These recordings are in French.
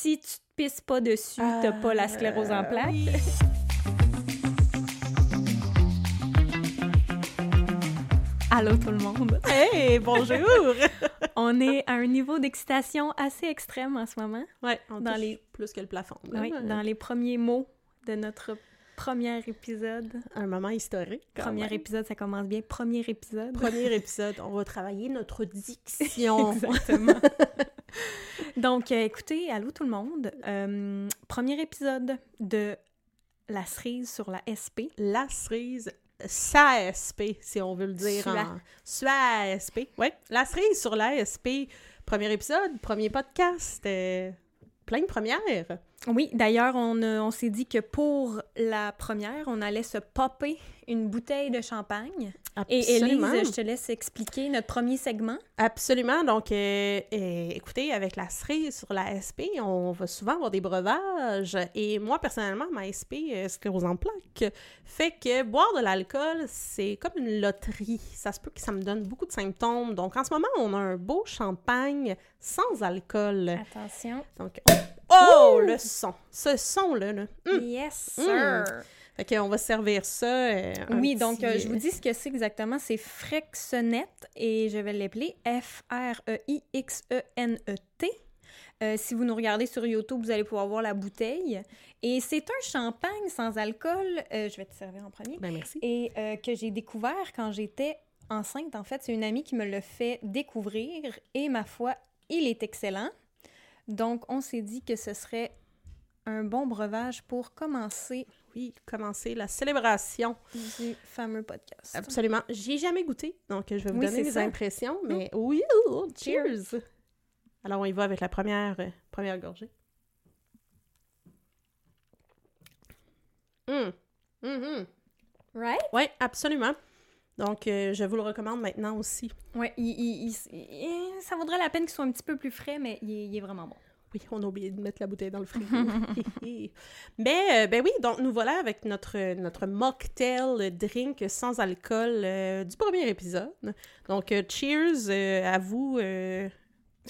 si tu te pisses pas dessus, t'as pas la sclérose en plaques. oui. Allô tout le monde! Hey, bonjour! On est à un niveau d'excitation assez extrême en ce moment. ouais, on Dans touche les- plus que le plafond. là. Oui, dans les premiers mots de notre premier épisode. Un moment historique. Premier même. épisode, ça commence bien. Premier épisode. Premier épisode, on va travailler notre diction. Exactement. Donc, euh, écoutez, allô tout le monde. Euh, premier épisode de la cerise sur la SP. La cerise SASP, si on veut le dire Sua. en SUASP. Oui, la cerise sur la SP. Premier épisode, premier podcast. euh, plein de premières. Oui, d'ailleurs, on, a- on s'est dit que pour la première, on allait se popper une bouteille de champagne. Et Absolument. Élise, je te laisse expliquer notre premier segment. Absolument. Donc, euh, euh, écoutez, avec la cerise sur la SP, on va souvent avoir des breuvages. Et moi, personnellement, ma SP, euh, sclérose en plaques, fait que boire de l'alcool, c'est comme une loterie. Ça se peut que ça me donne beaucoup de symptômes. Donc, en ce moment, on a un beau champagne sans alcool. Attention. Donc, oh, le son. Ce son-là, là. Hum. Yes, Mm. sir. Fait qu'on va se servir ça. euh, Oui, donc euh, je vous dis ce que c'est exactement. C'est Frexonette et je vais l'appeler F-R-E-I-X-E-N-E-T. Euh, si vous nous regardez sur YouTube, vous allez pouvoir voir la bouteille. Et c'est un champagne sans alcool. euh, je vais te servir en premier. Ben, merci. Et euh, que j'ai découvert quand j'étais enceinte. En fait, c'est une amie qui me l'a fait découvrir. Et ma foi, il est excellent. Donc, on s'est dit que ce serait un bon breuvage pour commencer Oui, commencer la célébration. du fameux podcast. Absolument. J'y ai jamais goûté, donc je vais vous Oui, donner mes ça. impressions, mais oui, oh, cheers! Alors, on y va avec la première, euh, première gorgée. Hum, hum, hum. Right? Oui, absolument. Donc, euh, je vous le recommande maintenant aussi. Il- ça vaudrait la peine qu'il soit un petit peu plus frais, mais il est, il est vraiment bon. Oui, on a oublié de mettre la bouteille dans le frigo. Mais, euh, ben oui, donc nous voilà avec notre, notre mocktail drink sans alcool euh, du premier épisode. Donc, euh, cheers à vous,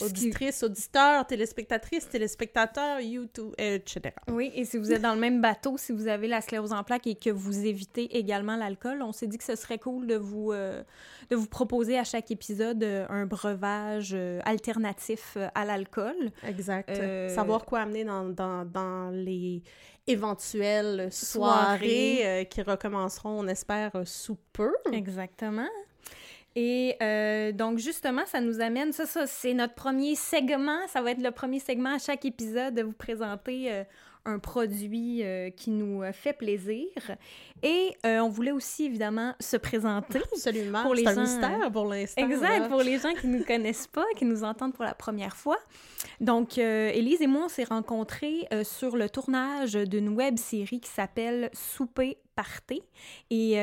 auditrices, auditeurs, téléspectatrices, téléspectateurs, YouTube, etc. Oui, et si vous êtes dans le même bateau, si vous avez la sclérose en plaques et que vous évitez également l'alcool, on s'est dit que ce serait cool de vous, euh, de vous proposer à chaque épisode euh, un breuvage euh, alternatif à l'alcool. Exact. Savoir quoi amener dans, dans, dans les éventuelles Soirées. soirées qui recommenceront, on espère, sous peu. Exactement. Et euh, donc, justement, ça nous amène, ça, ça c'est notre premier segment, ça va être le premier segment à chaque épisode de vous présenter euh, un produit euh, qui nous fait plaisir. Et on voulait aussi, évidemment, se présenter. Absolument. Pour les C'est un gens, mystère pour l'instant. Exact, là. pour les gens qui ne nous connaissent pas, qui nous entendent pour la première fois. Donc, Élise et moi, on s'est rencontrés sur le tournage d'une web série qui s'appelle Souper Parté. Et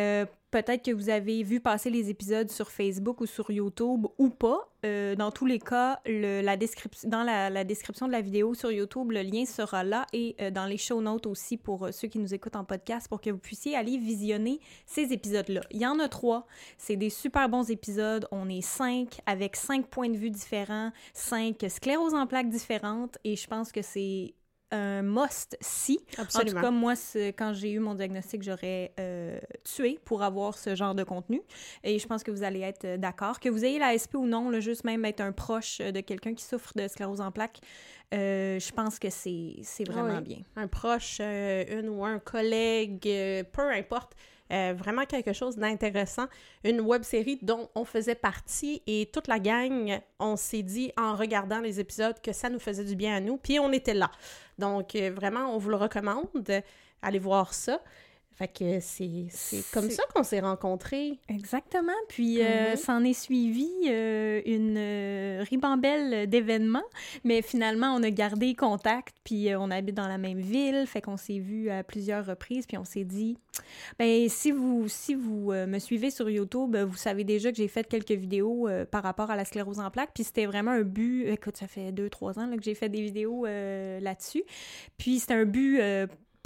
peut-être que vous avez vu passer les épisodes sur Facebook ou sur YouTube ou pas. Euh, dans tous les cas, dans la, la description de la vidéo sur YouTube, le lien sera là et euh, dans les show notes aussi pour euh, ceux qui nous écoutent en podcast pour que vous puissiez aller visionner ces épisodes-là. Il y en a trois. C'est des super bons épisodes. On est cinq avec cinq points de vue différents, cinq scléroses en plaques différentes et je pense que c'est un must-si. En tout cas, moi, quand j'ai eu mon diagnostic, j'aurais euh, tué pour avoir ce genre de contenu. Et je pense que vous allez être euh, d'accord. Que vous ayez la SP ou non, là, juste même être un proche euh, de quelqu'un qui souffre de sclérose en plaques, euh, je pense que c'est c'est vraiment Oui. bien. un proche, euh, une ou un collègue, peu importe. Euh, vraiment quelque chose d'intéressant. Une web série dont on faisait partie et toute la gang, on s'est dit en regardant les épisodes que ça nous faisait du bien à nous, puis on était là. Donc euh, vraiment, on vous le recommande. Allez voir ça. Fait que c'est comme ça qu'on s'est rencontrés. Exactement. Puis, euh, Mhm. s'en est suivi euh, une euh, ribambelle d'événements, mais finalement, on a gardé contact, puis on habite dans la même ville, fait qu'on s'est vu à plusieurs reprises, puis on s'est dit, ben si vous, si vous me suivez sur YouTube, vous savez déjà que j'ai fait quelques vidéos par rapport à la sclérose en plaques, puis c'était vraiment un but, écoute, ça fait deux, trois ans là, que j'ai fait des vidéos là-dessus, puis c'était un but...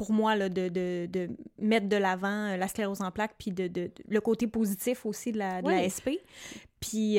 euh, pour moi, là, de, de, de mettre de l'avant la sclérose en plaques, puis de, de, le côté positif aussi de la, SP. Puis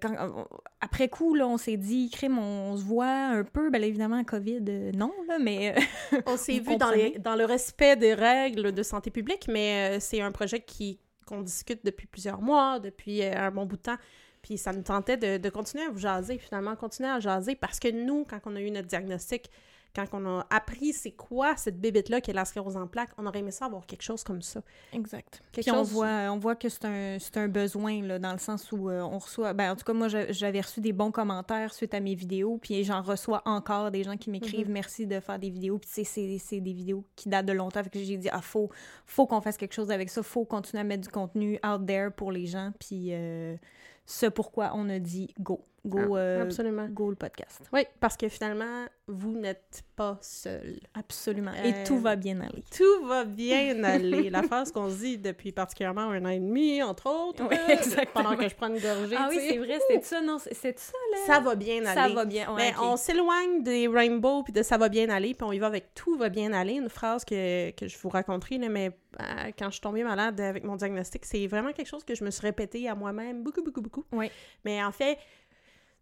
quand, après coup, là, on s'est dit, crime, on, se voit un peu, bien évidemment, COVID, non, là, mais... on s'est vu dans, les, dans le respect des règles de santé publique, mais c'est un projet qui qu'on discute depuis plusieurs mois, depuis un bon bout de temps. Puis ça nous tentait de, de, continuer à vous jaser, finalement, continuer à jaser, parce que nous, quand on a eu notre diagnostic, quand on a appris c'est quoi cette bébête-là qui est la sclérose en plaques, on aurait aimé ça avoir quelque chose comme ça. Exact. Quelque Puis on, voit, on voit que c'est un, un, besoin, là, dans le sens où euh, on reçoit... Ben, en tout cas, moi, j'avais reçu des bons commentaires suite à mes vidéos, puis j'en reçois encore des gens qui m'écrivent mhm. merci de faire des vidéos », puis c'est des vidéos qui datent de longtemps, que j'ai dit « Ah, faut, faut qu'on fasse quelque chose avec ça, faut continuer à mettre du contenu out there pour les gens, puis... Euh, ce pourquoi on a dit go. Go, ah, euh, absolument. go le podcast. Oui, parce que finalement, vous n'êtes pas seul. Absolument. Et euh, tout va bien aller. Tout va bien aller. La phrase qu'on se dit depuis particulièrement un an et demi, entre autres. Oui, exactement. Pendant que je prends une gorgée. Ah oui, c'est vrai, c'était ça. Non, c'est ça, là. Ça va bien aller. Ça va bien, Mais on s'éloigne des rainbows puis de ça va bien aller, puis on y va avec tout va bien aller. Une phrase que, que je vous raconterai, là, mais euh, quand je suis tombée malade avec mon diagnostic, c'est vraiment quelque chose que je me suis répété à moi-même beaucoup, beaucoup, beaucoup. Oui. Mais en fait,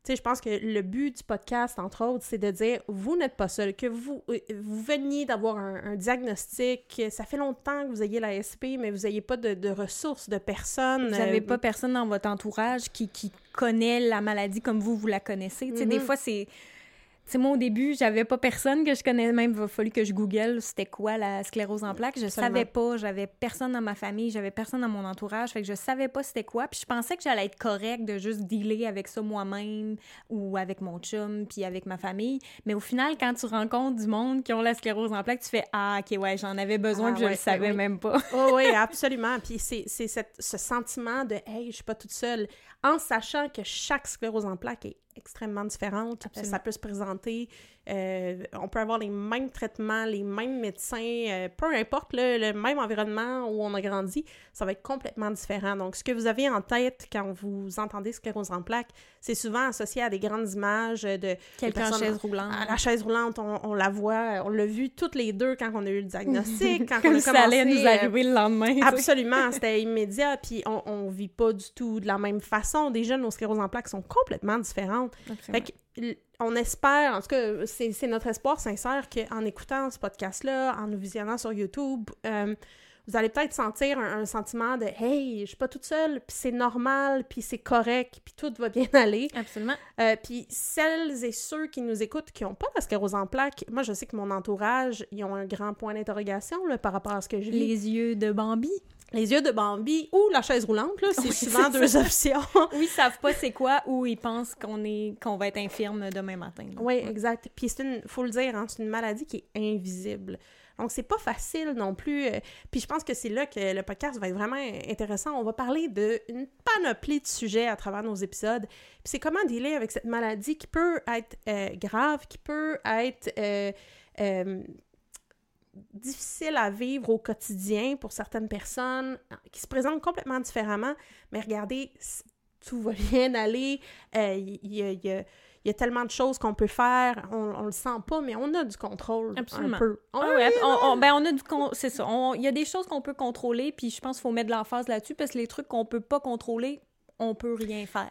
tu sais, je pense que le but du podcast, entre autres, c'est de dire vous n'êtes pas seul, que vous, euh, vous veniez d'avoir un, diagnostic, ça fait longtemps que vous ayez la SP, mais vous n'ayez pas de, ressources, de personnes. Vous n'avez euh, pas personne dans votre entourage qui, qui, connaît la maladie comme vous, vous la connaissez. Tu sais, des mm-hmm. fois, c'est sais, moi, au début, j'avais pas personne que je connaissais. Même, il a fallu que je google c'était quoi la sclérose en plaques. Je savais pas. J'avais personne dans ma famille, j'avais personne dans mon entourage. Fait que je savais pas c'était quoi. Puis je pensais que j'allais être correct de juste dealer avec ça moi-même ou avec mon chum puis avec ma famille. Mais au final, quand tu rencontres du monde qui ont la sclérose en plaques, tu fais Ah, OK, ouais, j'en avais besoin ah, puis je le savais même pas. oh, oui, absolument. Puis c'est ce sentiment de Hey, je suis pas toute seule en sachant que chaque sclérose en plaques est extrêmement différente. Ça peut se présenter euh, on peut avoir les mêmes traitements, les mêmes médecins, euh, peu importe le même environnement où on a grandi, ça va être complètement différent. Donc, ce que vous avez en tête quand vous entendez sclérose en plaques, c'est souvent associé à des grandes images de quelqu'un en chaise roulante. À la chaise roulante, on, la voit, on l'a vu toutes les deux quand on a eu le diagnostic, quand on a ça allait nous arriver le lendemain. Absolument, c'était immédiat, puis on, on vit pas du tout de la même façon. Déjà, nos scléroses en plaques sont complètement différentes. Fait que on espère, en tout cas, c'est notre espoir sincère qu'en écoutant ce podcast-là, en nous visionnant sur YouTube, euh, vous allez peut-être sentir un, sentiment de Hey, je suis pas toute seule, puis c'est normal, puis c'est correct, puis tout va bien aller. Absolument. Euh, puis celles et ceux qui nous écoutent qui n'ont pas la sclérose en plaques, moi je sais que mon entourage, ils ont un grand point d'interrogation par rapport à ce que je vis. Les yeux de Bambi les yeux de Bambi ou la chaise roulante, là, c'est souvent deux options. oui, ils savent pas c'est quoi ou ils pensent qu'on est qu'on va être infirme demain matin. Oui, exact. Puis c'est une, faut le dire, hein, c'est une maladie qui est invisible. Donc c'est pas facile non plus. Euh, puis je pense que c'est là que le podcast va être vraiment intéressant. On va parler d'une panoplie de sujets à travers nos épisodes. Puis c'est comment dealer avec cette maladie qui peut être euh, grave, qui peut être euh, difficile à vivre au quotidien pour certaines personnes qui se présentent complètement différemment. Mais regardez, tout va bien aller. Il y, a, tellement de choses qu'on peut faire. On, on le sent pas, mais on a du contrôle. Absolument. Un peu. Ah on, ben on a du c'est ça. Il y a des choses qu'on peut contrôler, puis je pense qu'il faut mettre de l'emphase là-dessus parce que les trucs qu'on peut pas contrôler, on peut rien faire.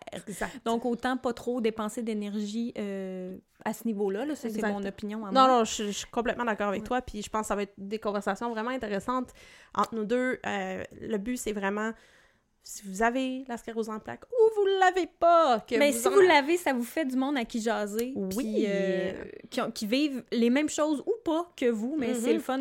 Donc, autant pas trop dépenser d'énergie euh, à ce niveau-là. -là, c'est mon opinion. non, non, je, suis complètement d'accord avec toi. Puis je pense que ça va être des conversations vraiment intéressantes entre nous deux. Euh, le but, c'est vraiment si vous avez la sclérose en plaques ou vous l'avez pas. Que Mais si vous l'avez, ça vous fait du monde à qui jaser. Oui. Euh, qui, vivent les mêmes choses ou pas que vous, mais c'est le mm-hmm. fun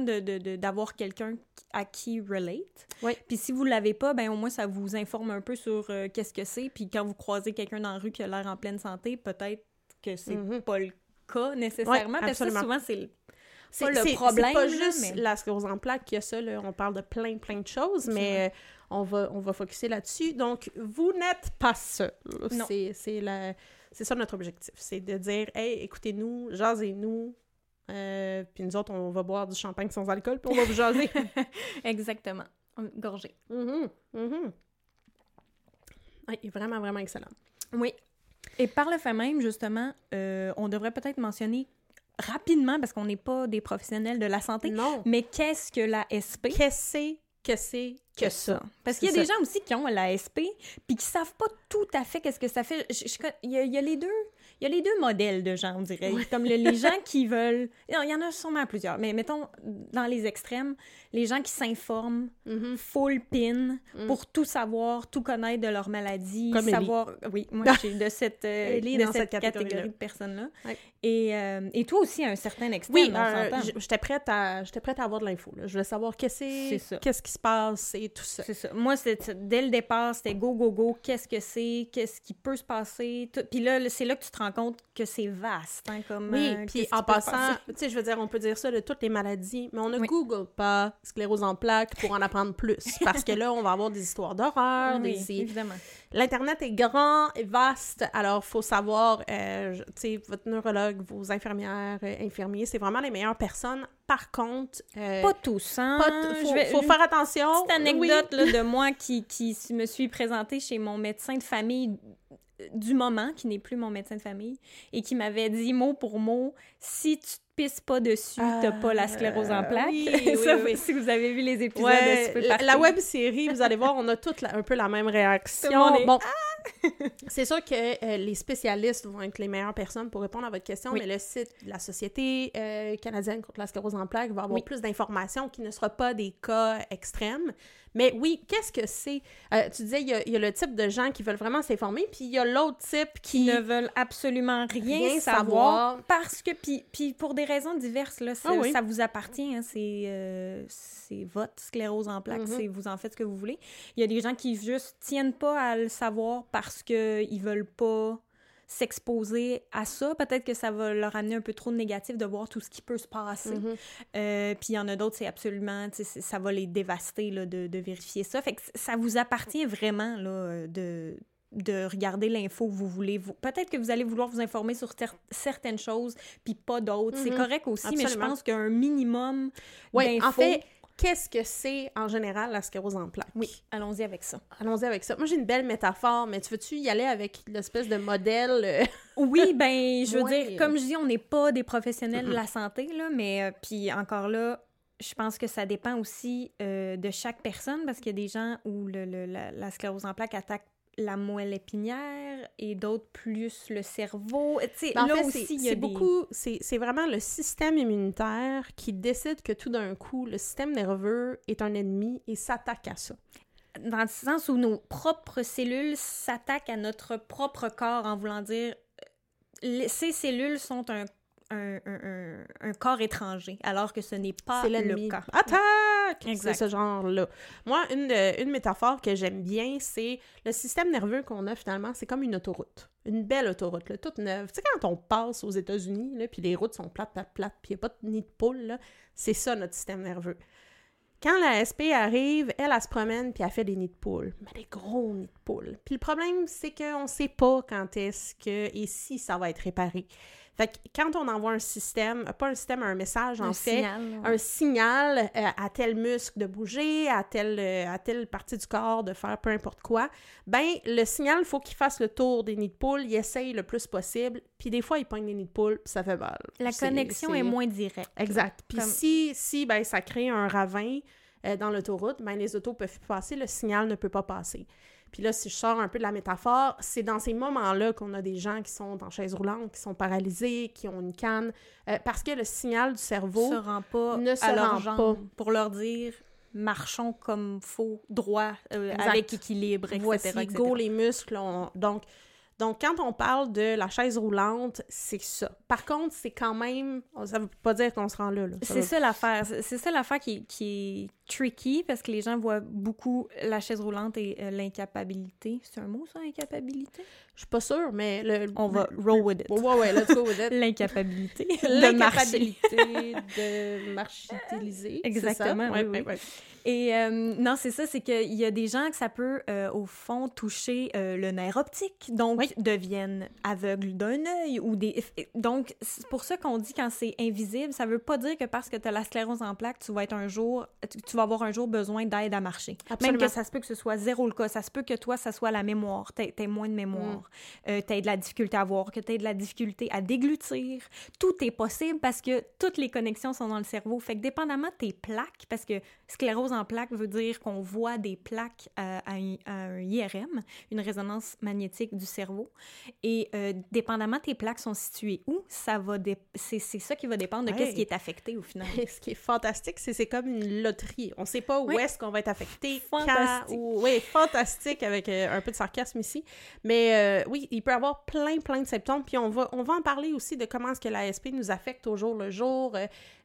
d'avoir de, de, quelqu'un à qui relate. Oui. Puis si vous l'avez pas, ben au moins ça vous informe un peu sur euh, qu'est-ce que c'est. Puis quand vous croisez quelqu'un dans la rue qui a l'air en pleine santé, peut-être que c'est mm-hmm. pas le cas nécessairement. parce que souvent, c'est c'est le problème. C'est pas juste la sclérose en plaques qui a ça. Là. On parle de plein, plein de choses, mais on va, on va focuser là-dessus. Donc, vous n'êtes pas seul. C'est ça notre objectif. C'est de dire, hey, écoutez-nous, jasez-nous. Euh, puis nous autres, on va boire du champagne sans alcool, puis on va vous jaser. Exactement. Gorgé. Mm -hmm. vraiment, vraiment excellent. Oui. Et par le fait même, justement, euh, on devrait peut-être mentionner rapidement, parce qu'on n'est pas des professionnels de la santé, Non. mais qu'est-ce que la SP? Qu'est-ce que c'est que ça? Parce qu'il y a des gens aussi qui ont la SP, puis qui savent pas tout à fait qu'est-ce que ça fait. Il, y a, il y a les deux. Il y a les deux modèles de gens, on dirait. Comme le- les gens qui veulent... Il y en a sûrement plusieurs, mais mettons, dans les extrêmes, les gens qui s'informent Mhm. full pin Mm. pour tout savoir, tout connaître de leur maladie, Comme Ellie. savoir... Oui, moi, je suis de cette, euh, de dans cette cette catégorie, de personnes-là. Ouais. Et, euh, et toi aussi, à un certain extrême, Oui, euh, j'étais prête à j'étais prête à avoir de l'info. Je voulais savoir qu'est-ce qui se passe et tout ça. C'est ça. Moi, dès le départ, c'était go, go, go. Qu'est-ce que c'est? Qu'est-ce qui peut se passer? Tout- Puis là, c'est là que tu te rends compte que c'est vaste, hein, comme... Oui, euh, puis en passant, tu sais, je veux dire, on peut dire ça de toutes les maladies, mais on ne Oui. Google pas sclérose en plaques pour en apprendre plus. Parce que là, on va avoir des histoires d'horreur, Oui, des... évidemment. L'Internet est grand et vaste, alors faut savoir, tu sais, votre neurologue, vos infirmières, euh, infirmiers, c'est vraiment les meilleures personnes. Par contre, euh, Pas tous, hein? pas t- faut, Je vais- faut faire attention. Petite anecdote là, de moi qui, qui me suis présentée chez mon médecin de famille du moment, qui n'est plus mon médecin de famille, et qui m'avait dit mot pour mot si tu te pisses pas dessus, t'as pas la sclérose en Euh, plaques. oui, Ça, oui. Si vous avez vu les épisodes Ouais, de Super la, web série, vous allez voir, on a toutes la- un peu la même Tout réaction. Bon, c'est sûr que euh, les spécialistes vont être les meilleures personnes pour répondre à votre question, Oui. mais le site de la Société euh, canadienne contre la sclérose en plaques va avoir Oui. plus d'informations qui ne sera pas des cas extrêmes. Mais oui, qu'est-ce que c'est? Euh, tu disais, il y, a, il y a le type de gens qui veulent vraiment s'informer, puis il y a l'autre type qui ne veulent absolument rien, Rien savoir, savoir. parce que puis, puis pour des raisons diverses là, ça, Ah oui. ça vous appartient hein, c'est euh, votre sclérose en plaques, c'est vous en faites ce que vous voulez. Il y a des gens qui juste tiennent pas à le savoir parce que ils veulent pas s'exposer à ça, peut-être que ça va leur amener un peu trop de négatif de voir tout ce qui peut se passer. Mhm. Euh, puis il y en a d'autres, c'est absolument, ça va les dévaster là, de, de vérifier ça. Fait que ça vous appartient vraiment là, de, de regarder l'info que vous voulez. Vous- Peut-être que vous allez vouloir vous informer sur cer- certaines choses, puis pas d'autres. C'est Mhm. correct aussi, mais je pense qu'un minimum en d'infos- fait, qu'est-ce que c'est en général la sclérose en plaques? Oui, allons-y avec ça. Allons-y avec ça. Moi, j'ai une belle métaphore, mais tu veux-tu y aller avec l'espèce de modèle? euh, Oui, ben, je veux Ouais. dire, comme je dis, on n'est pas des professionnels de la santé, là, mais euh, puis encore là, je pense que ça dépend aussi euh, de chaque personne parce qu'il y a des gens où le, le- la, la sclérose en plaques attaque la moelle épinière et d'autres plus le cerveau. Ben, en là fait, aussi, c'est il y a des- beaucoup, c'est vraiment le système immunitaire qui décide que tout d'un coup, le système nerveux est un ennemi et s'attaque à ça. Dans le sens où nos propres cellules s'attaquent à notre propre corps en voulant dire euh, les- ces cellules sont un, un, un- un- un corps étranger, alors que ce n'est pas c'est le cas. Attaque! C'est ce genre-là. Moi, une, une métaphore que j'aime bien, c'est le système nerveux qu'on a finalement, c'est comme une autoroute. Une belle autoroute, là, toute neuve. Tu sais, quand on passe aux États-Unis, puis les routes sont plates, plates, plates, puis il n'y a pas de nid de poule, c'est ça notre système nerveux. Quand la SP arrive, elle, elle se promène puis elle fait des nids de poules. Mais des gros nids de poules. Puis le problème, c'est qu'on ne sait pas quand est-ce que et si ça va être réparé. Fait que quand on envoie un système, pas un système, un message, en Un fait, signal, ouais. un signal euh, à tel muscle de bouger, à telle, euh, à telle partie du corps de faire peu importe quoi, ben le signal, il faut qu'il fasse le tour des nids de poule, il essaye le plus possible, puis des fois, il pogne des nids de poule, puis ça fait mal. La connexion est moins directe. Exact. Puis Comme- si, si ben, ça crée un ravin euh, dans l'autoroute, ben, les autos peuvent passer, le signal ne peut pas passer. Puis là, si je sors un peu de la métaphore, c'est dans ces moments-là qu'on a des gens qui sont en chaise roulante, qui sont paralysés, qui ont une canne, euh, parce que le signal du cerveau... se rend pas ne se à rend jambes pour leur dire marchons comme faux, droit, euh, avec équilibre, etc. Voici, etc. go les muscles. on- Donc, donc, quand on parle de la chaise roulante, c'est ça. Par contre, c'est quand même... Ça veut pas dire qu'on se rend là. là. C'est ça l'affaire. C'est c'est ça l'affaire qui, qui est tricky parce que les gens voient beaucoup la chaise roulante et euh, l'incapabilité. C'est un mot, ça, incapabilité? Je suis pas sûre, mais... Le... On va roll with it. Ouais, ouais, let's go with it. L'incapabilité de marcher. De ça? Exactement, Ouais, oui, oui. ouais. Et euh, non, c'est ça, c'est qu'il y a des gens que ça peut, euh, au fond, toucher euh, le nerf optique, donc Oui. deviennent aveugles d'un œil ou des... Donc, c'est pour ça qu'on dit quand c'est invisible, ça veut pas dire que parce que tu as la sclérose en plaques, tu vas être un jour... Tu, vas avoir un jour besoin d'aide à marcher. Absolument. Même que ça se peut que ce soit zéro le cas. Ça se peut que toi, ça soit la mémoire. Tu aies moins de mémoire. Euh, tu aies de la difficulté à voir, que tu aies de la difficulté à déglutir. Tout est possible parce que toutes les connexions sont dans le cerveau. Fait que dépendamment de tes plaques, parce que sclérose en plaques veut dire qu'on voit des plaques euh, à, un, à un IRM, une résonance magnétique du cerveau. Et euh, dépendamment tes plaques sont situées où, ça va dé- c'est c'est ça qui va dépendre de Ouais. qu'est-ce qui est affecté au final. Ce qui est fantastique, c'est c'est comme une loterie. On sait pas où est-ce qu'on va être affecté, Fantastique. ou... Oui, fantastique, avec euh, un peu de sarcasme ici. Mais euh, oui, il peut y avoir plein, plein de symptômes. Puis on va, on va en parler aussi de comment est-ce que l'ASP nous affecte au jour le jour,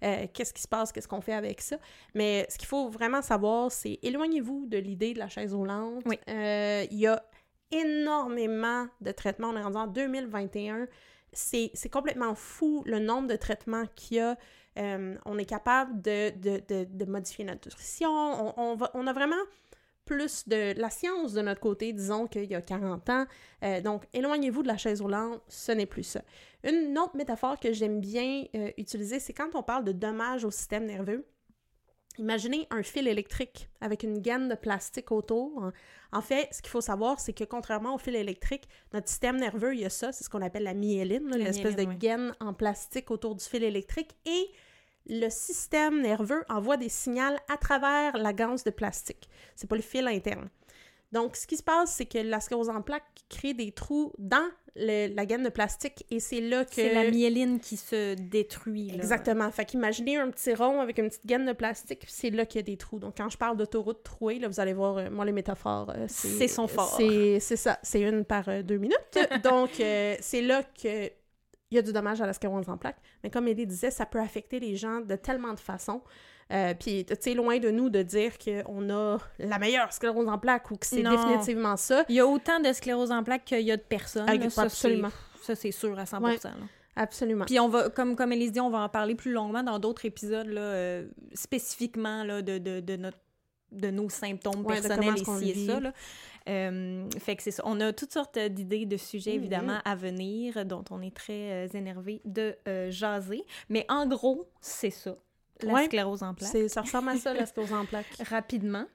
qu'est-ce qui se passe, qu'est-ce qu'on fait avec ça. Mais ce qu'il faut vraiment savoir, c'est éloignez-vous de l'idée de la chaise roulante. Oui. Euh, Il y a énormément de traitements. On est rendu en 2021. C'est c'est complètement fou le nombre de traitements qu'il y a. Euh, on est capable de, de, de, de modifier notre nutrition. On, on, va, on a vraiment plus de la science de notre côté, disons qu'il y a 40 ans. Euh, donc, éloignez-vous de la chaise roulante, ce n'est plus ça. Une autre métaphore que j'aime bien euh, utiliser, c'est quand on parle de dommages au système nerveux. Imaginez un fil électrique avec une gaine de plastique autour. En fait, ce qu'il faut savoir, c'est que contrairement au fil électrique, notre système nerveux, il y a ça, c'est ce qu'on appelle la myéline, l'espèce de oui. gaine en plastique autour du fil électrique. Et le système nerveux envoie des signaux à travers la ganse de plastique. C'est pas le fil interne. Donc, ce qui se passe, c'est que la sclérose en plaques crée des trous dans le- la gaine de plastique et c'est là que... C'est la myéline qui se détruit. là. Exactement. Fait qu'imaginez un petit rond avec une petite gaine de plastique, c'est là qu'il y a des trous. Donc, quand je parle d'autoroute trouée, là, vous allez voir, euh, moi, les métaphores, euh, C'est son fort. C'est ça. C'est une par euh, deux minutes. Donc, c'est là que il y a du dommage à la sclérose en plaques. Mais comme Eddie disait, ça peut affecter les gens de tellement de façons. Euh, puis, tu sais, loin de nous de dire qu'on a la meilleure sclérose en plaques ou que c'est définitivement ça. Il y a autant de sclérose en plaques qu'il y a de personnes. Ah, là. Ça, absolument. Ça, c'est sûr à 100 Ouais. là. Absolument. Puis on va, comme, comme Élise dit, on va en parler plus longuement dans d'autres épisodes, là, euh, spécifiquement là, de, de, de, notre, de nos symptômes Ouais, personnels ici et ça. Là. Euh, fait que c'est ça. On a toutes sortes d'idées, de sujets, Mhm. évidemment, à venir, dont on est très euh, énervé de euh, jaser. Mais en gros, c'est ça. La Ouais. sclérose en plaques. Ça ressemble à ça, la sclérose en plaques. rapidement.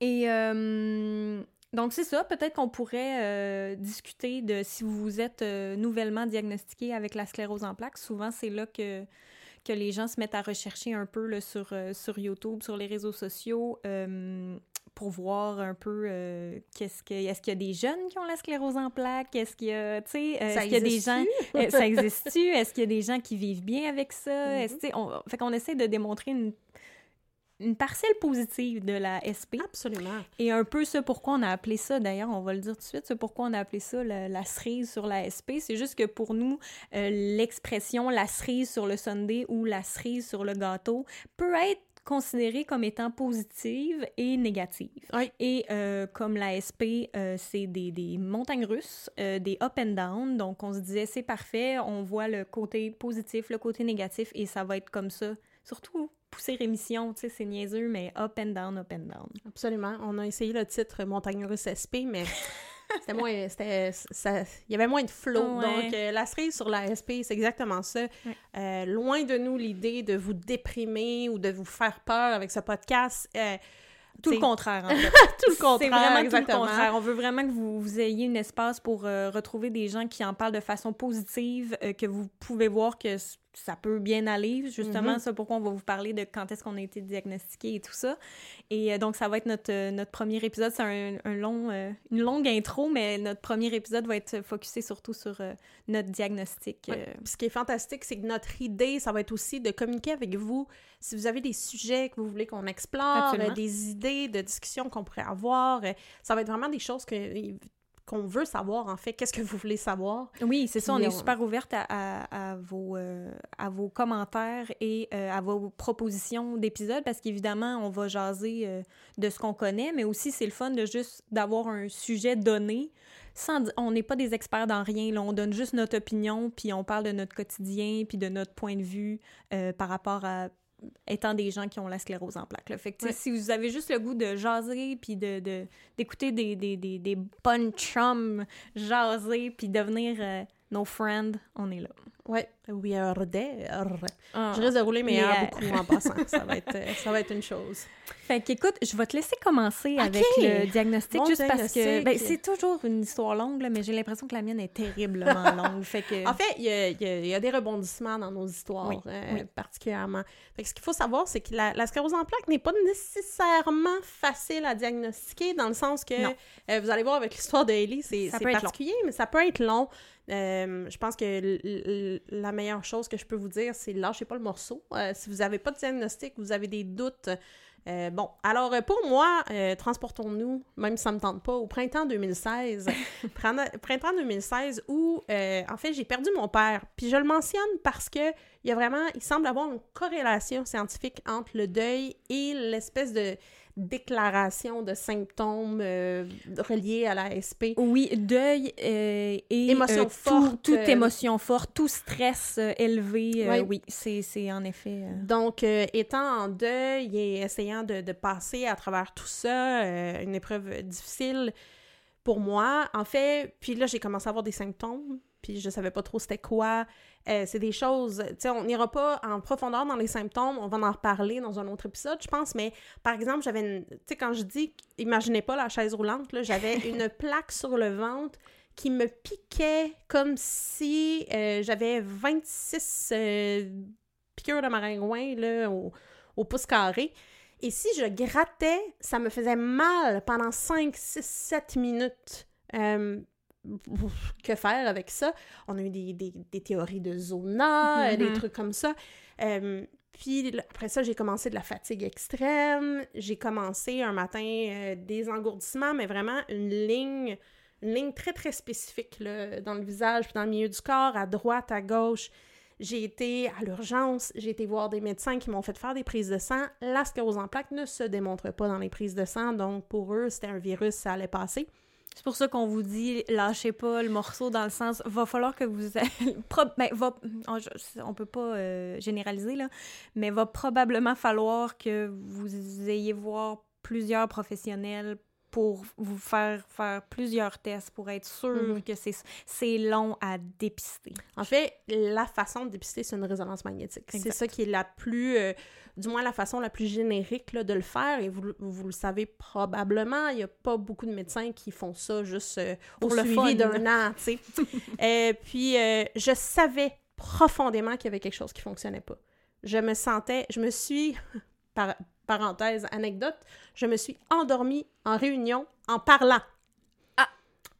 Et euh, donc, c'est ça. Peut-être qu'on pourrait euh, discuter de si vous êtes euh, nouvellement diagnostiqué avec la sclérose en plaques. Souvent, c'est là que, que les gens se mettent à rechercher un peu là, sur, sur YouTube, sur les réseaux sociaux. Pour voir un peu euh, qu'est-ce que est-ce qu'il y a des jeunes qui ont la sclérose en plaques? Est-ce qu'il y a tu sais euh, Ça est-ce qu'il y a des gens euh, ça existe-tu? Est-ce qu'il y a des gens qui vivent bien avec ça? Mhm. est-ce on fait qu'on essaie de démontrer une une parcelle positive de la SP Absolument. et un peu ce pourquoi on a appelé ça, d'ailleurs, on va le dire tout de suite, ce pourquoi on a appelé ça la, la cerise sur la SP. C'est juste que pour nous, euh, l'expression la cerise sur le sundae ou la cerise sur le gâteau peut être considérée comme étant positive et négative. Oui. Et euh, comme la SP, euh, c'est des, des montagnes russes, euh, des up and down, donc on se disait c'est parfait, on voit le côté positif, le côté négatif, et ça va être comme ça. Surtout pousser rémission, tu sais, c'est niaiseux, mais up and down, up and down. Absolument. On a essayé le titre Montagne russe SP, mais c'était moins. C'était, ça, il y avait moins de flow. Ouais. Donc, euh, la cerise sur la SP, c'est exactement ça. Ouais. Euh, loin de nous l'idée de vous déprimer ou de vous faire peur avec ce podcast. Euh, Tout le contraire, en fait. tout le contraire. C'est vraiment exactement. tout le contraire. On veut vraiment que vous, vous ayez un espace pour euh, retrouver des gens qui en parlent de façon positive, euh, que vous pouvez voir que ça peut bien aller. Justement, Mhm. c'est pourquoi on va vous parler de quand est-ce qu'on a été diagnostiqué et tout ça. Et euh, donc, ça va être notre, euh, notre premier épisode. C'est un, un long, euh, une longue intro, mais notre premier épisode va être focusé surtout sur notre diagnostic. Ouais. ce qui est fantastique, c'est que notre idée, ça va être aussi de communiquer avec vous si vous avez des sujets que vous voulez qu'on explore, des idées de discussion qu'on pourrait avoir. Ça va être vraiment des choses que qu'on veut savoir, en fait. Qu'est-ce que vous voulez savoir? Oui, c'est ça. On est on- super ouverte à, à- à vos, euh, à vos commentaires et euh, à vos propositions d'épisodes parce qu'évidemment, on va jaser euh, de ce qu'on connaît, mais aussi c'est le fun de juste d'avoir un sujet donné. Sans, on n'est pas des experts dans rien, là. on donne juste notre opinion, puis on parle de notre quotidien, puis de notre point de vue euh, par rapport à étant des gens qui ont la sclérose en plaques. là. Fait que, Ouais. si vous avez juste le goût de jaser, puis de, de- d'écouter des, des, des, des bonnes chums jaser, puis devenir euh, nos friends, on est là. Ouais, we are there. Ah. Je risque de rouler mes Les airs airs. beaucoup en passant. Ça va, être, euh, ça va être une chose. Fait qu'écoute, je vais te laisser commencer avec le diagnostic, Mon juste parce que ben, c'est toujours une histoire longue, là, mais j'ai l'impression que la mienne est terriblement longue. Fait que... En fait, il y a, y y des rebondissements dans nos histoires, Oui, euh, oui. particulièrement. Fait que ce qu'il faut savoir, c'est que la, la sclérose en plaques n'est pas nécessairement facile à diagnostiquer, dans le sens que, euh, vous allez voir avec l'histoire de Ellie, c'est particulier, mais ça peut être long. Euh, je pense que la meilleure chose que je peux vous dire, c'est lâchez pas le morceau. Euh, si vous n'avez pas de diagnostic, vous avez des doutes. euh, bon, alors pour moi, transportons-nous, même si ça me tente pas, au printemps 2016. Printemps- printemps 2016 où, en fait, j'ai perdu mon père. Puis je le mentionne parce que il y a vraiment, il semble avoir une corrélation scientifique entre le deuil et l'espèce de déclaration de symptômes euh, reliés à la SP. Oui, deuil euh, et Émotion euh, tout- forte, toute euh, émotion forte, tout stress élevé, Ouais. oui, c'est en effet... Donc, étant en deuil et essayant de, de passer à travers tout ça, une épreuve difficile pour moi, en fait, puis là, j'ai commencé à avoir des symptômes, puis je savais pas trop c'était quoi. Euh, c'est des choses, tu sais, on n'ira pas en profondeur dans les symptômes, on va en reparler dans un autre épisode, je pense, mais par exemple, j'avais une, tu sais, quand je dis, imaginez pas la chaise roulante, là, j'avais une plaque sur le ventre qui me piquait comme si euh, j'avais 26 euh, piqûres de maringouin, là, au, au pouce carré. Et si je grattais, ça me faisait mal pendant 5, 6, 7 minutes. Euh, que faire avec ça? On a eu des, des- des théories de zona, euh, des trucs comme ça. Euh, puis après ça, j'ai commencé de la fatigue extrême. J'ai commencé un matin euh, des engourdissements, mais vraiment une ligne, une ligne très très spécifique là, dans le visage, puis dans le milieu du corps, à droite, à gauche. J'ai été à l'urgence, j'ai été voir des médecins qui m'ont fait faire des prises de sang. La sclérose en plaques ne se démontre pas dans les prises de sang, donc pour eux, c'était un virus, ça allait passer. C'est pour ça qu'on vous dit, lâchez pas le morceau dans le sens, va falloir que vous... Ben, va... on peut pas euh, généraliser, là, mais va probablement falloir que vous ayez voir plusieurs professionnels pour vous faire faire plusieurs tests pour être sûr Mhm. que c'est c'est long à dépister. En fait, la façon de dépister, c'est une résonance magnétique. C'est ça qui est la plus, euh, du moins la façon la plus générique là, de le faire. Et vous, le- vous le savez probablement, il n'y a pas beaucoup de médecins qui font ça juste euh, au Pour le suivi fun. d'un an, tu sais. Euh, puis, euh, je savais profondément qu'il y avait quelque chose qui fonctionnait pas. Je me sentais, je me suis, par, parenthèse, anecdote, je me suis endormie en réunion en parlant. Ah!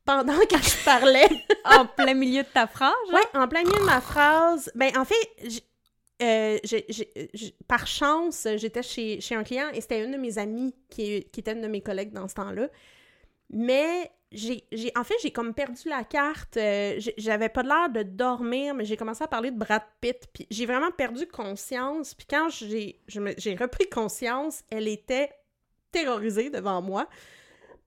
Pendant que je parlais. en plein milieu de ta phrase, genre? Oui, en plein milieu de ma phrase. Ben, en fait, j'- euh, par chance, j'étais chez, chez un client et c'était une de mes amies qui, qui était une de mes collègues dans ce temps-là. Mais j'ai, j'ai- en fait, j'ai comme perdu la carte. euh, j'avais pas l'air de dormir, mais j'ai commencé à parler de Brad Pitt. Puis j'ai vraiment perdu conscience. Puis quand j'ai, je me- j'ai repris conscience, elle était terrorisée devant moi.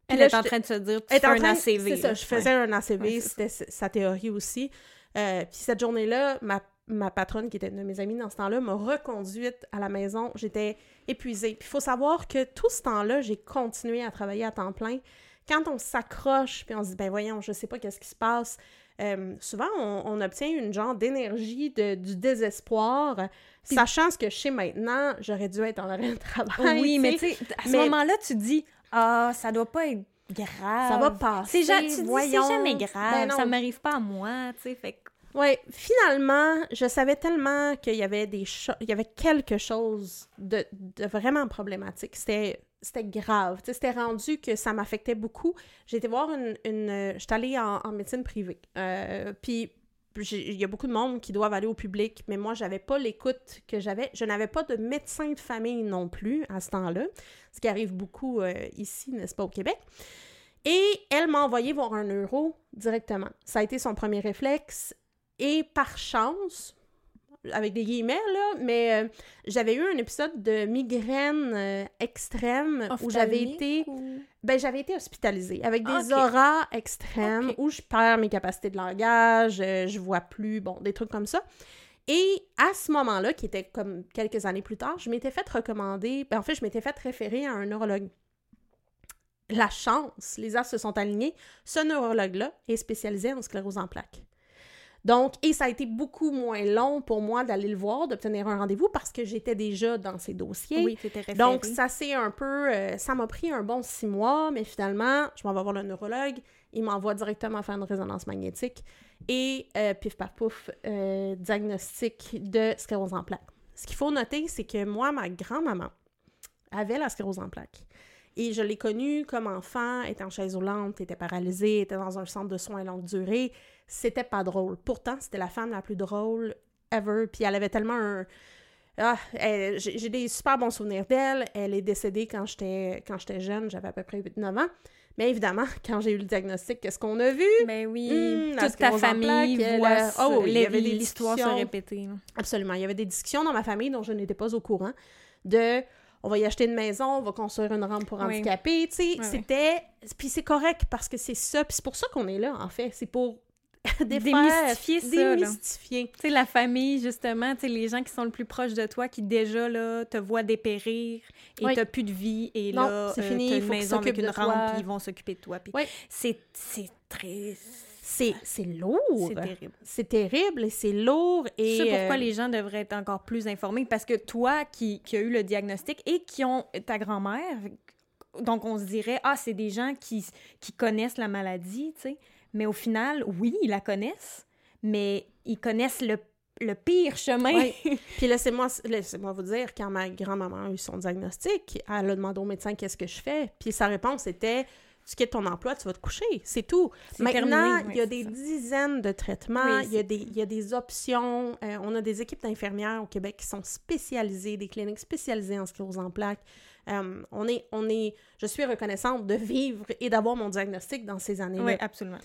Puis Elle là, est en train de se dire, tu elle était fais en un train de- ACV. C'est ça, je faisais un ACV, Ouais, c'était sa- sa théorie aussi. Euh, puis cette journée-là, ma, ma patronne, qui était une de mes amies dans ce temps-là, m'a reconduite à la maison. J'étais épuisée. Puis il faut savoir que tout ce temps-là, j'ai continué à travailler à temps plein. Quand on s'accroche, puis on se dit, ben voyons, je sais pas qu'est-ce qui se passe, euh, souvent, on, on obtient une genre d'énergie de- du désespoir, sachant ce que je sais maintenant, j'aurais dû être en arrêt de travail. Oui, mais tu sais, à ce Mais- moment-là, tu dis, ah, ça doit pas être grave. ça va passer, C'est tu dis, c'est voyons. jamais grave, Ben ça m'arrive pas à moi, tu sais, fait Ouais, finalement, je savais tellement qu'il y avait des il y avait quelque chose de, de vraiment problématique. C'était c'était grave. C'était rendu que ça m'affectait beaucoup. Été voir une... euh, J'étais allée en, médecine privée. Euh, puis il y a beaucoup de monde qui doivent aller au public, mais moi, j'avais pas l'écoute que j'avais. Je n'avais pas de médecin de famille non plus à ce temps-là, ce qui arrive beaucoup euh, ici, n'est-ce pas, au Québec. Et elle m'a envoyé voir un neuro directement. Ça a été son premier réflexe. Et par chance, avec des guillemets, là, mais euh, j'avais eu un épisode de migraine euh, extrême où j'avais été... ou- Ben, j'avais été hospitalisée avec des Ok. auras extrêmes où je perds mes capacités de langage, euh, je vois plus, bon, des trucs comme ça. Et à ce moment-là, qui était comme quelques années plus tard, je m'étais fait recommander, ben, en fait, je m'étais fait référer à un neurologue. La chance, les astres se sont alignés, ce neurologue-là est spécialisé en sclérose en plaques. Donc, et ça a été beaucoup moins long pour moi d'aller le voir, d'obtenir un rendez-vous parce que j'étais déjà dans ces dossiers. Oui, c'était référé. Donc, ça c'est un peu... euh, ça m'a pris un bon six mois, mais finalement, je m'en vais voir le neurologue. Il m'envoie directement faire une résonance magnétique et euh, pif paf pouf, euh, diagnostic de sclérose en plaques. Ce qu'il faut noter, c'est que moi, ma grand-maman avait la sclérose en plaques. Et je l'ai connue comme enfant, était en chaise roulante, était paralysée, était dans un centre de soins longue durée. C'était pas drôle. Pourtant, c'était la femme la plus drôle ever. Puis elle avait tellement un... Ah, j'ai des super bons souvenirs d'elle. Elle est décédée quand j'étais quand j'étais jeune, j'avais à peu près 8-9 ans. Mais évidemment, quand j'ai eu le diagnostic, qu'est-ce qu'on a vu? Ben oui, Hmm, toute ta famille plaques, voit la- ça, oh oui, il y les- avait des l'histoire se répéter. Absolument. Il y avait des discussions dans ma famille dont je n'étais pas au courant de on va y acheter une maison, on va construire une rampe pour Oui. handicapés, tu sais, oui. c'était puis c'est correct parce que c'est ça, puis c'est pour ça qu'on est là en fait, c'est pour Démystifier ça, démystifier. Tu sais, la famille, justement, tu sais, les gens qui sont le plus proches de toi, qui déjà, là, te voient dépérir et Oui. t'as plus de vie, et Non, là, c'est euh, fini, t'as une faut maison avec une rampe, puis ils vont s'occuper de toi. Puis Oui. c'est, c'est très... C'est c'est lourd. C'est terrible. C'est terrible et c'est lourd et C'est pourquoi euh, les gens devraient être encore plus informés, parce que toi qui, qui as eu le diagnostic et qui ont ta grand-mère, donc on se dirait, ah, c'est des gens qui, qui connaissent la maladie, tu sais. Mais au final, oui, ils la connaissent, mais ils connaissent le, le pire chemin. Ouais. Puis laissez-moi laissez-moi vous dire, quand ma grand-maman a eu son diagnostic, elle a demandé au médecin qu'est-ce que je fais? Puis sa réponse était tu quittes ton emploi, tu vas te coucher. C'est tout. Maintenant, terminé, il y a des ça. dizaines de traitements, Oui, il, y a des, il y a des options. Euh, on a des équipes d'infirmières au Québec qui sont spécialisées, des cliniques spécialisées en sclérose en plaques. Euh, on est, on est, je suis reconnaissante de vivre et d'avoir mon diagnostic dans ces années-là. Oui, absolument.